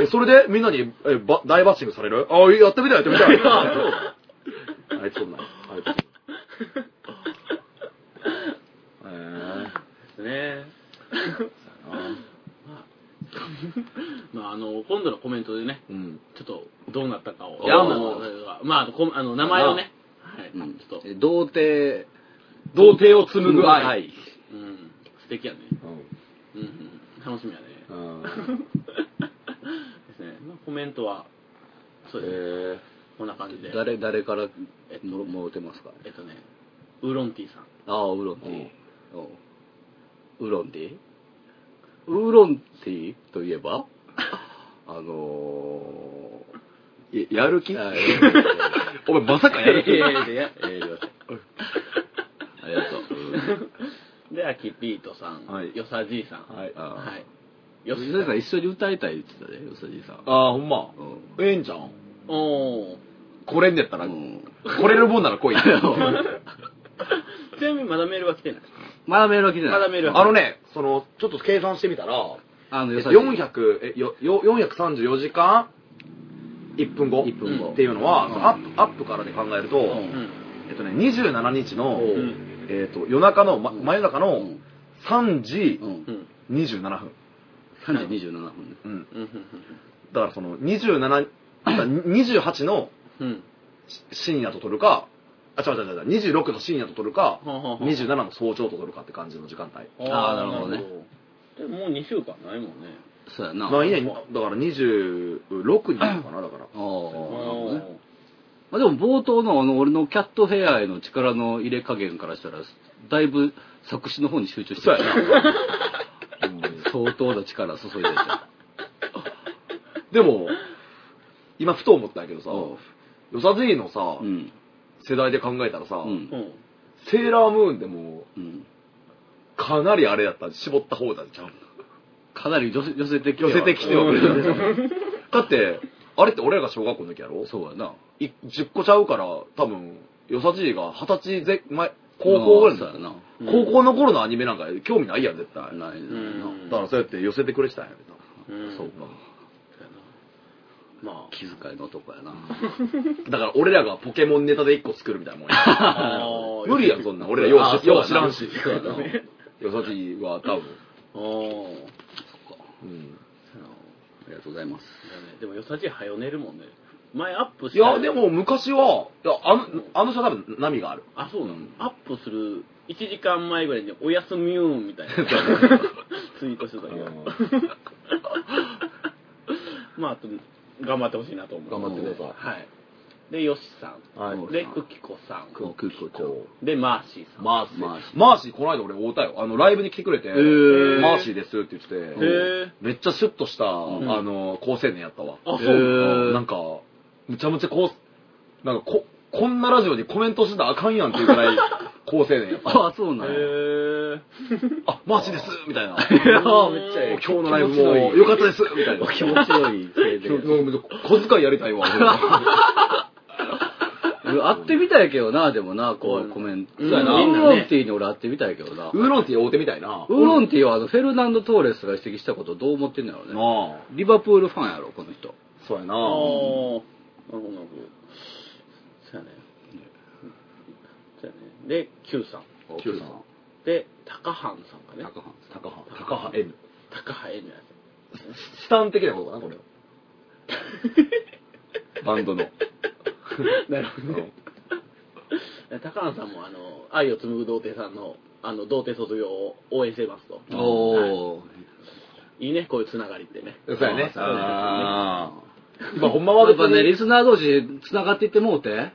え、それでみんなにえば大バッシングされる？あーやってみたいやってみたい。あいつそんなん。あいつ。えですね。ーまあ、あの、今度のコメントでね、うん。ちょっとどうなったかを。いやどうまあ、こあの名前をね、はい、うんちょっと、え童貞、童貞を紡ぐ愛。はい。うん、素敵やね。うんうん、うん、楽しみやね。うんメントは、そうですね。えこんな感じで。誰、誰からえっとももろてますか？えっとね、ウーロンティーさん。ああ、ウーロンティー。うんウーロンティー？ウーロンティーといえば？[LAUGHS] あのー、ややる気？[LAUGHS] お前まさかやる気？いやりありがとう。[LAUGHS] で、アキピートさん、はいよさじいさん。はい。あはい。よよしさん一緒に歌いたいって言ってたね、よさじいさん。ああ、ほんま。うんええんじゃん？おー。来れんねやったら、うん来れるもんなら来い。[LAUGHS] ちなみにまだメールは来てない？まだメールは来てない。まだメールはあのね、その、ちょっと計算してみたら、あの、よさじい400、え、よ、よ、434時間1分後1分後っていうのは、アップ、アップからで考えると、うんうん。えっとね、27日の、おううん。えっと、夜中の、ま、うん真夜中のうん3時うん。うん。27分。3時27分。うん。うん。だからその、27、28のうん。深夜と取るか、あ、違う違う違う、26の深夜と取るか、ははは27の早朝と取るかって感じの時間帯。あーなるほどねでももう2週間ないもんね。そうやな。まあいいね、だから26になるのかな、だから。ああ、なるほどね。おまあ、でも冒頭のあの俺のキャットヘアへの力の入れ加減からしたら、だいぶ作詞の方に集中してそうるやな。相当な力注いでて。[LAUGHS] でも、今ふと思ったんやけどさ、うヨサジーのさ、うん。世代で考えたらさ、うん。セーラームーンでもうん。かなりあれやった絞った方だじゃん。かなり寄せ寄せてきては寄せてきてはくれ。[LAUGHS] だって、あれって俺らが小学校の時やろ？そうやな。い ?10 個ちゃうから、多分、ヨサジーが二十歳ぜ前、高校ぐらいのそうやな。高校の頃のアニメなんか興味ないやん、絶対。ないな。うんだからそうやって寄せてくれてたんやけど。うんそうか。ま気遣いの男やな。だから俺らがポケモンネタで1個作るみたいなもんや。あ。[LAUGHS] 無理やん、そんなん。俺らようよう知らんし。そうやな。ヨサジは多分。あーうん。ありがとうございます。でも、よさじはよ寝るもんね。前アップしいや、で、も昔は、いや、あの、あの人は多分波がある。あ、そうなの、アップする1時間前ぐらいに、おやすみゅーんみたいな [LAUGHS] ツイートしてたけど。[LAUGHS] まあ、あと、頑張ってほしいなと思う。頑張ってくださいはい。で、ヨシさん。はいで、クキコさん。クキコちゃんで、マーシーさん。マーシー。マーシーマーシー、この間俺会うたよ。あの、ライブに来てくれて、ーマーシーですって言ってて、へめっちゃシュッとした、んあの、好青年やったわ。あ、そう。へーなんか、むちゃむちゃこう、なんかこ、こんなラジオにコメントしてたらあかんやんっていうくらい、[LAUGHS] 高青年やった。あ、そうなんや。へー。あ、マーシーですみたいな。いやーめっちゃええ今日のライブも良かったですみたいな。気持ちよい青今日年もう小遣いやりたいわ。[LAUGHS] 会ってみたいけどな、でもな、こう、コメント。うんそうやな。ーロンティーに俺会ってみたいけどな。ウーロンティー大手みたいな。ウーロンティーはあの、フェルナンド・トーレスが移籍したことどう思ってんのやろね。なあ。リバプールファンやろ、この人。そうやなあー。ほど、なるほど。そうやね。そうやね。で、Q さん。Q さん。で、高半さんかね。高橋高羽。高羽 N。高羽 N やスタン的なことかな、これは。[LAUGHS] バンドの。つ。なるほどね。高半さんも、あの、愛を紡ぐ童貞さんの、あの、童貞卒業を応援してますと。おー。いいね、こういうつながりってね。そうやね。そうですねあーまあ、ほんまは別やっぱね、リに、スナー同士繋がっていってもうて、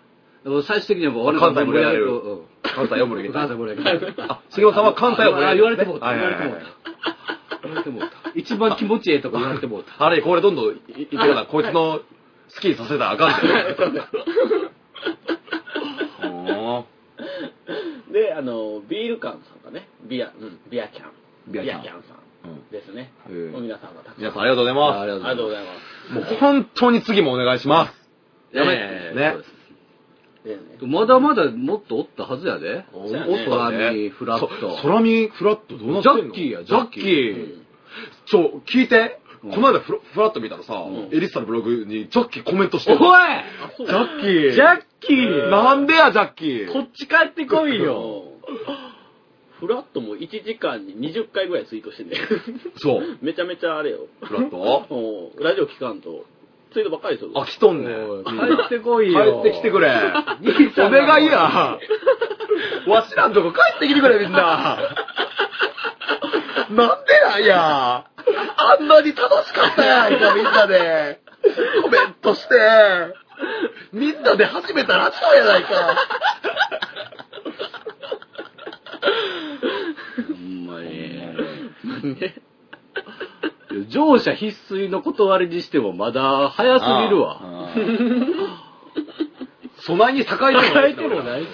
最終的には俺関西盛り上がれるうん関西を盛り上げ関た西盛り上げた。あ、重本さんは関西を盛り上げあ言われてもうた。はい言われてもうた。言われてもうた。一番気持ちええとこ言われてもうた。あれ、これどんどんいいってるな、こいつの好きにさせたらあかんって。ほで、あの、ビールカンさんがね、ビア、うん、ビアキャン。ビアキャンさんですね。皆さんがたくさん。皆さんありがとうございます。ありがとうございます。もう本当に次もお願いします。やめええねまだまだもっとおったはずやで。おそうやねフラットそ空見フラットどうなってんの？ジャッキーやジャッキジー。ちょ、聞いて。うんこの間フラフラット見たらさ、んエリッサのブログにジャッキーコメントしておいジャッキー。ジャッキーなんでや、ジャッキー。こっち帰ってこいよ。[LAUGHS] フラットも1時間に20回ぐらいツイートしてんね。そう。[LAUGHS] めちゃめちゃあれよ。フラット？お [LAUGHS] ラジオ聞かんと、ツイートばっかりですよ。あ、来とんねん。帰ってこいよ。帰ってきてくれ。兄さんお願いや。[LAUGHS] わしらんとこ帰ってきてくれ、みんな。なんでなんや。あんなに楽しかったやんか、みんなで。コメントして。みんなで始めたラジオやないか。ほんまに。乗車必須の断りにしてもまだ早すぎるわ。あー。備えに栄えてもない。えてもないし。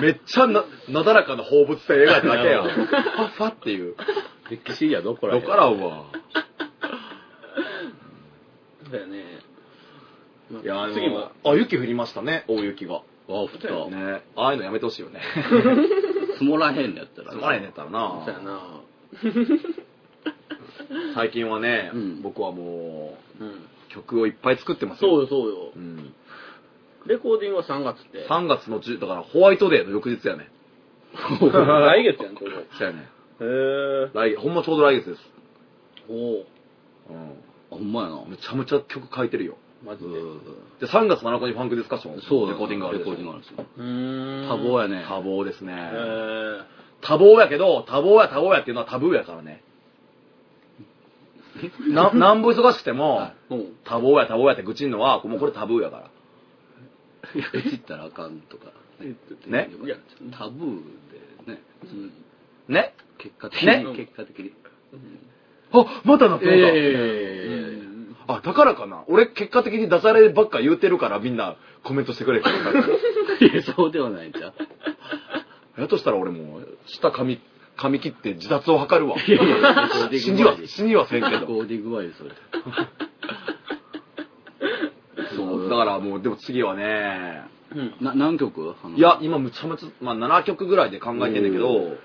めっちゃな、なだらかな放物線描いただけやん。[LAUGHS] ファッファっていう。歴史やどこらどっからんわ。だよね。まあいや、次も、あ、雪降りましたね、大雪が。あ、降ったよ。ねああいうのやめてほしいよね。[LAUGHS] 積もらへんのやったら。つまらへんねったらそうやな。な。[LAUGHS] 最近はね、うん僕はもうん。う、曲をいっぱい作ってますよ。そうよ、そうよう。ん。レコーディングは3月って。3月の10、だからホワイトデーの翌日やね。[LAUGHS] 来月やん、ちょうど。へそうやね。え。来月、ほんまちょうど来月です。おおうん。ほんまやな。めちゃめちゃ曲書いてるよ。マジで。うんで、3月7日にファンクディスカッション。そうレコーディングがあるレコーディングあるんですよ。多忙やね。多忙ですね。多忙やけど、多忙や多忙やっていうのはタブーやからね。[LAUGHS] な、なんぼ忙しくても。多忙や多忙やって愚痴んのは、もうこれタブーやから。いや、いじったらあかんとか。ね？タブーでね。ね？結果的に。ね？結果的に。あ、またなってもうたえあ、だからかな。俺結果的にダジャレばっか言うてるからみんなコメントしてくれるから。え [LAUGHS] いや、そうではないんちゃう。やとしたら俺もう、舌噛み、噛み切って自殺を図るわ。死には死にはせんけど。レコーディング前にそれ。[LAUGHS] そう、だからもう、でも次はね、うん。な、何曲？いや、今むちゃむちゃ、まあ7曲ぐらいで考えてんだけど、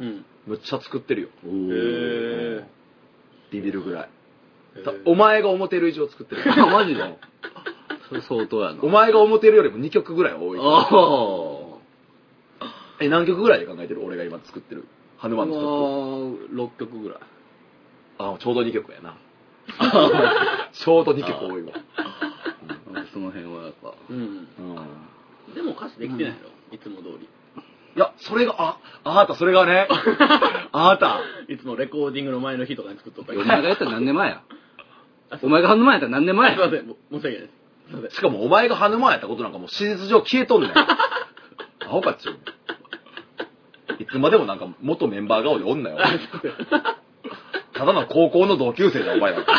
うん。むっちゃ作ってるよ。おへーえ。ビビるぐらい。お前が思ってる以上作ってる。[LAUGHS] あ、マジで？それ相当やな。お前が思ってるよりも2曲ぐらい多い。あえ、何曲ぐらいで考えてる俺が今作ってる？ハヌあ。マンのストップ。6曲ぐらい。あ、ちょうど2曲やな。[LAUGHS] ちょうど2曲多いわ。うんその辺はやっぱ。うん。うん。でも歌詞できてないの？いつも通り。いや、それが、あ、あなた、それがね、[LAUGHS] あなた、いつもレコーディングの前の日とかに作っとったけど。お前がやったら何年前や？お前が反応前やったら何年前や？[LAUGHS] すいません、も申し訳ないです。すいません。しかもお前がハヌマンやったことなんかもう事実上消えとんねん。[LAUGHS] アホかっちゅう。いつまでもなんか元メンバー顔でおんなよ。ただの高校の同級生だよ、お前ら。[LAUGHS]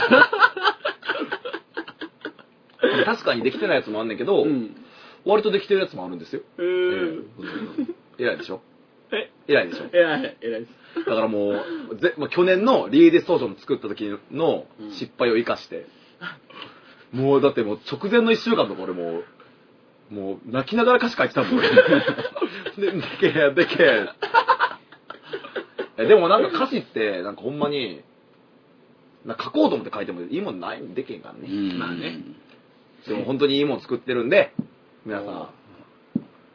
確かにできてないやつもあんねんけど、うん。割とできてるやつもあるんですよ。えー、偉いでしょえ、偉いでしょ偉い、偉いです。だからもう、ぜもう去年のリ:ディストーション作った時の失敗を生かして、もうだってもう直前の1週間とか俺もう、もう泣きながら歌詞書いてたもん。俺 [LAUGHS] で、でけえ、でけえ。えでもなんか歌詞って、なんかほんまに、なんか書こうと思って書いてもいいもんない？でけえんからね。うんまあね。でも本当にいいもん作ってるんで、皆さ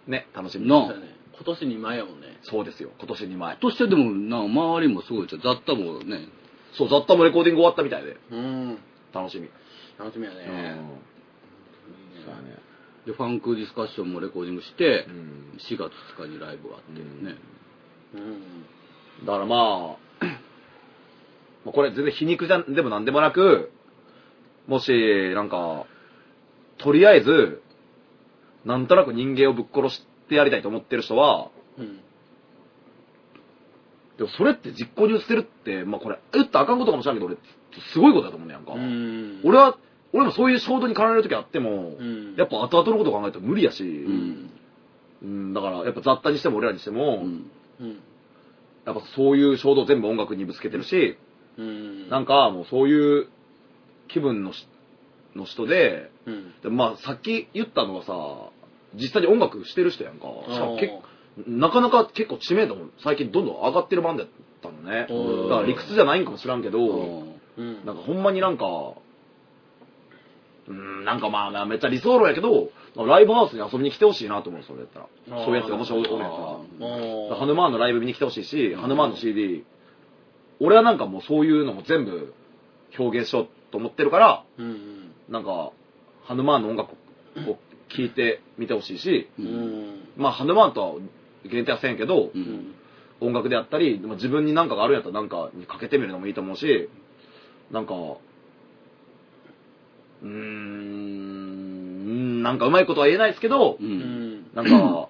ん、ね、楽しみに。なそうだね今年2枚やもんね。そうですよ、今年2枚。としてでもな周りもすごいじゃん雑多もねそう、雑多もレコーディング終わったみたいで、うん。楽しみ。楽しみやうん。ね。そうだね。でファンクディスカッションもレコーディングしてうん4月2日にライブがあってねうん。だからまあ、まあこれ全然皮肉じゃんでもなんでもなく、もし、なんか、とりあえず、なんとなく人間をぶっ殺してやりたいと思ってる人は、うん。でもそれって実行に移せるって、まあこれ、言ったらあかんことかもしれんけど、俺、すごいことだと思うねやんか。うん。俺は、俺もそういう衝動に駆られる時あっても、うんやっぱ後々のこと考えたら無理やし、うんうんだからやっぱ雑多にしても俺らにしても。やっぱそういう衝動全部音楽にぶつけてるし、うん。なんかもうそういう気分のしの人で、うん。でまあさっき言ったのはさ、実際に音楽してる人やんか。しかも結なかなか結構知名度も最近どんどん上がってるバンドやったのね。だから理屈じゃないんかもしらんけど、うん。なんかほんまになんか、うーん、なんかまあめっちゃ理想論やけど、ライブハウスに遊びに来てほしいなと思う、それやったら。そういうやつがもしおるやつが。おーハヌマーンのライブ見に来てほしいし、ハヌマーンの CD、俺はなんかもうそういうのも全部表現しようと思ってるから、うん。なんか、ハヌマーンの音楽を聴いてみてほしいし、う。ん。まあハヌマーンとは限定はせんけど、ううんん。音楽であったり、まあ自分に何かがあるんやったら何かにかけてみるのもいいと思うし、なんか、うーん、なんかうまいことは言えないですけど、ううんん。なんか、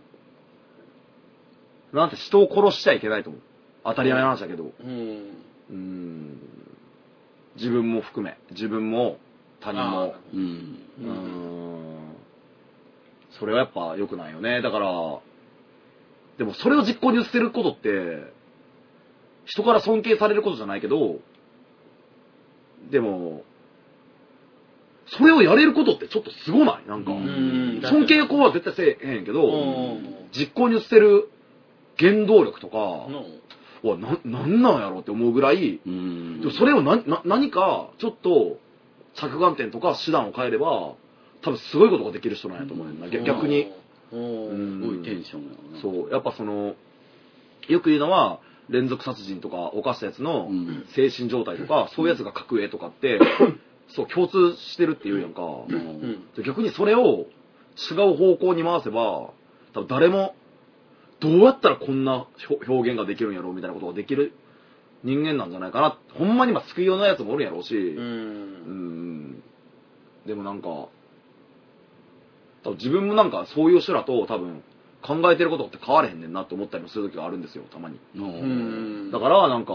なんて人を殺しちゃいけないと思う。当たり前の話だけど。うん。自分も含め。自分も他人も。うん。それはやっぱ良くないよね。だから、でもそれを実行に移せることって、人から尊敬されることじゃないけど、でも、それをやれることってちょっとすごない？なんか。うん。尊敬語は絶対せえへんけど、うん。実行に移せる原動力とか、のわ、な、なんなんやろって思うぐらい、うん。でもそれをな、な、何か、ちょっと、着眼点とか手段を変えれば、多分すごいことができる人なんやと思うねんな、逆逆に。。うん。すごいテンションやなそう、やっぱその、よく言うのは、連続殺人とか犯したやつのうん精神状態とか、そういうやつが描く絵とかって、[LAUGHS] そう、共通してるって言うやんか。ううん逆にそれを違う方向に回せば、多分誰も、どうやったらこんな表表現ができるんやろうみたいなことができる人間なんじゃないかな。ほんまにまあ救いようなやつもおるんやろうし、う。うんん。でもなんか、多分自分もなんかそういう人らと多分考えてることって変われへんねんなって思ったりもする時があるんですよ、たまに。ううん。ん。だからなんか、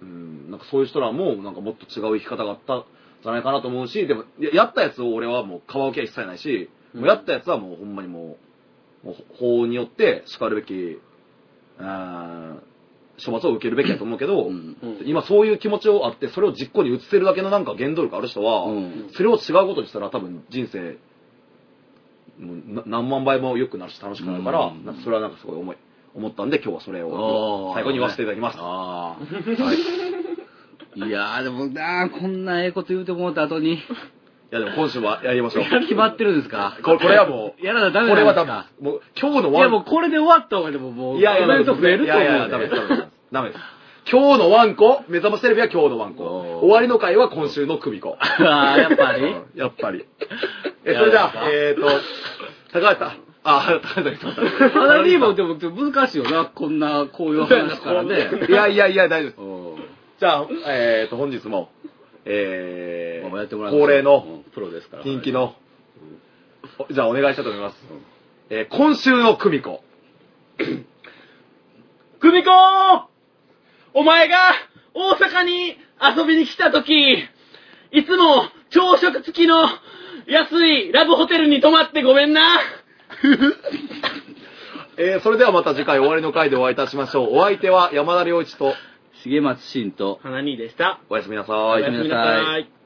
うん、なんかそういう人らもなんかもっと違う生き方があったんじゃないかなと思うし、でもややったやつを俺はもう皮受けは一切ないし、もうやったやつはもうほんまにもう、もう法によって叱るべき、うん処罰を受けるべきだと思うけど、うん。うん。今そういう気持ちをあって、それを実行に移せるだけのなんか原動力ある人は、うん。それを違うことにしたら多分人生、何万倍も良くなるし楽しくなるから、うんなんかそれはなんかすごい思い、思ったんで今日はそれあーを最後に言わせていただきます。ああ。いやーでもなーこんなええこと言うてもうた後に。いやでも今週はやりましょう。[LAUGHS] 決まってるんですか？これこれはもう、やらなダメこれですか？メです。もう今日のいやもうこれで終わった方がでももう、いやいや、コメント増えるといやいや、ダメです、ダメです。ダメです。今日のワンコ、目覚ましテレビは今日のワンコ。終わりの回は今週の首子。[LAUGHS] ああ、やっぱり？うんやっぱり。え、それじゃあ、えっと、高橋さん、あ、高田さん。花リーボンでも難しいよな、こんな、こういう話からね。いやいやいや、大丈夫です。うんじゃあ、えーと、本日も、えー、恒例の、うんプロですから。人気の、おじゃあお願いしたいと思います。えー今週の久美子。久美子お前が大阪に遊びに来た時、いつも朝食付きの安いラブホテルに泊まってごめんな。[LAUGHS] えーそれではまた次回終わりの回でお会いいたしましょう。お相手は山田良一と、重松慎と、花にでした。おやすみなさいおやすみなさい。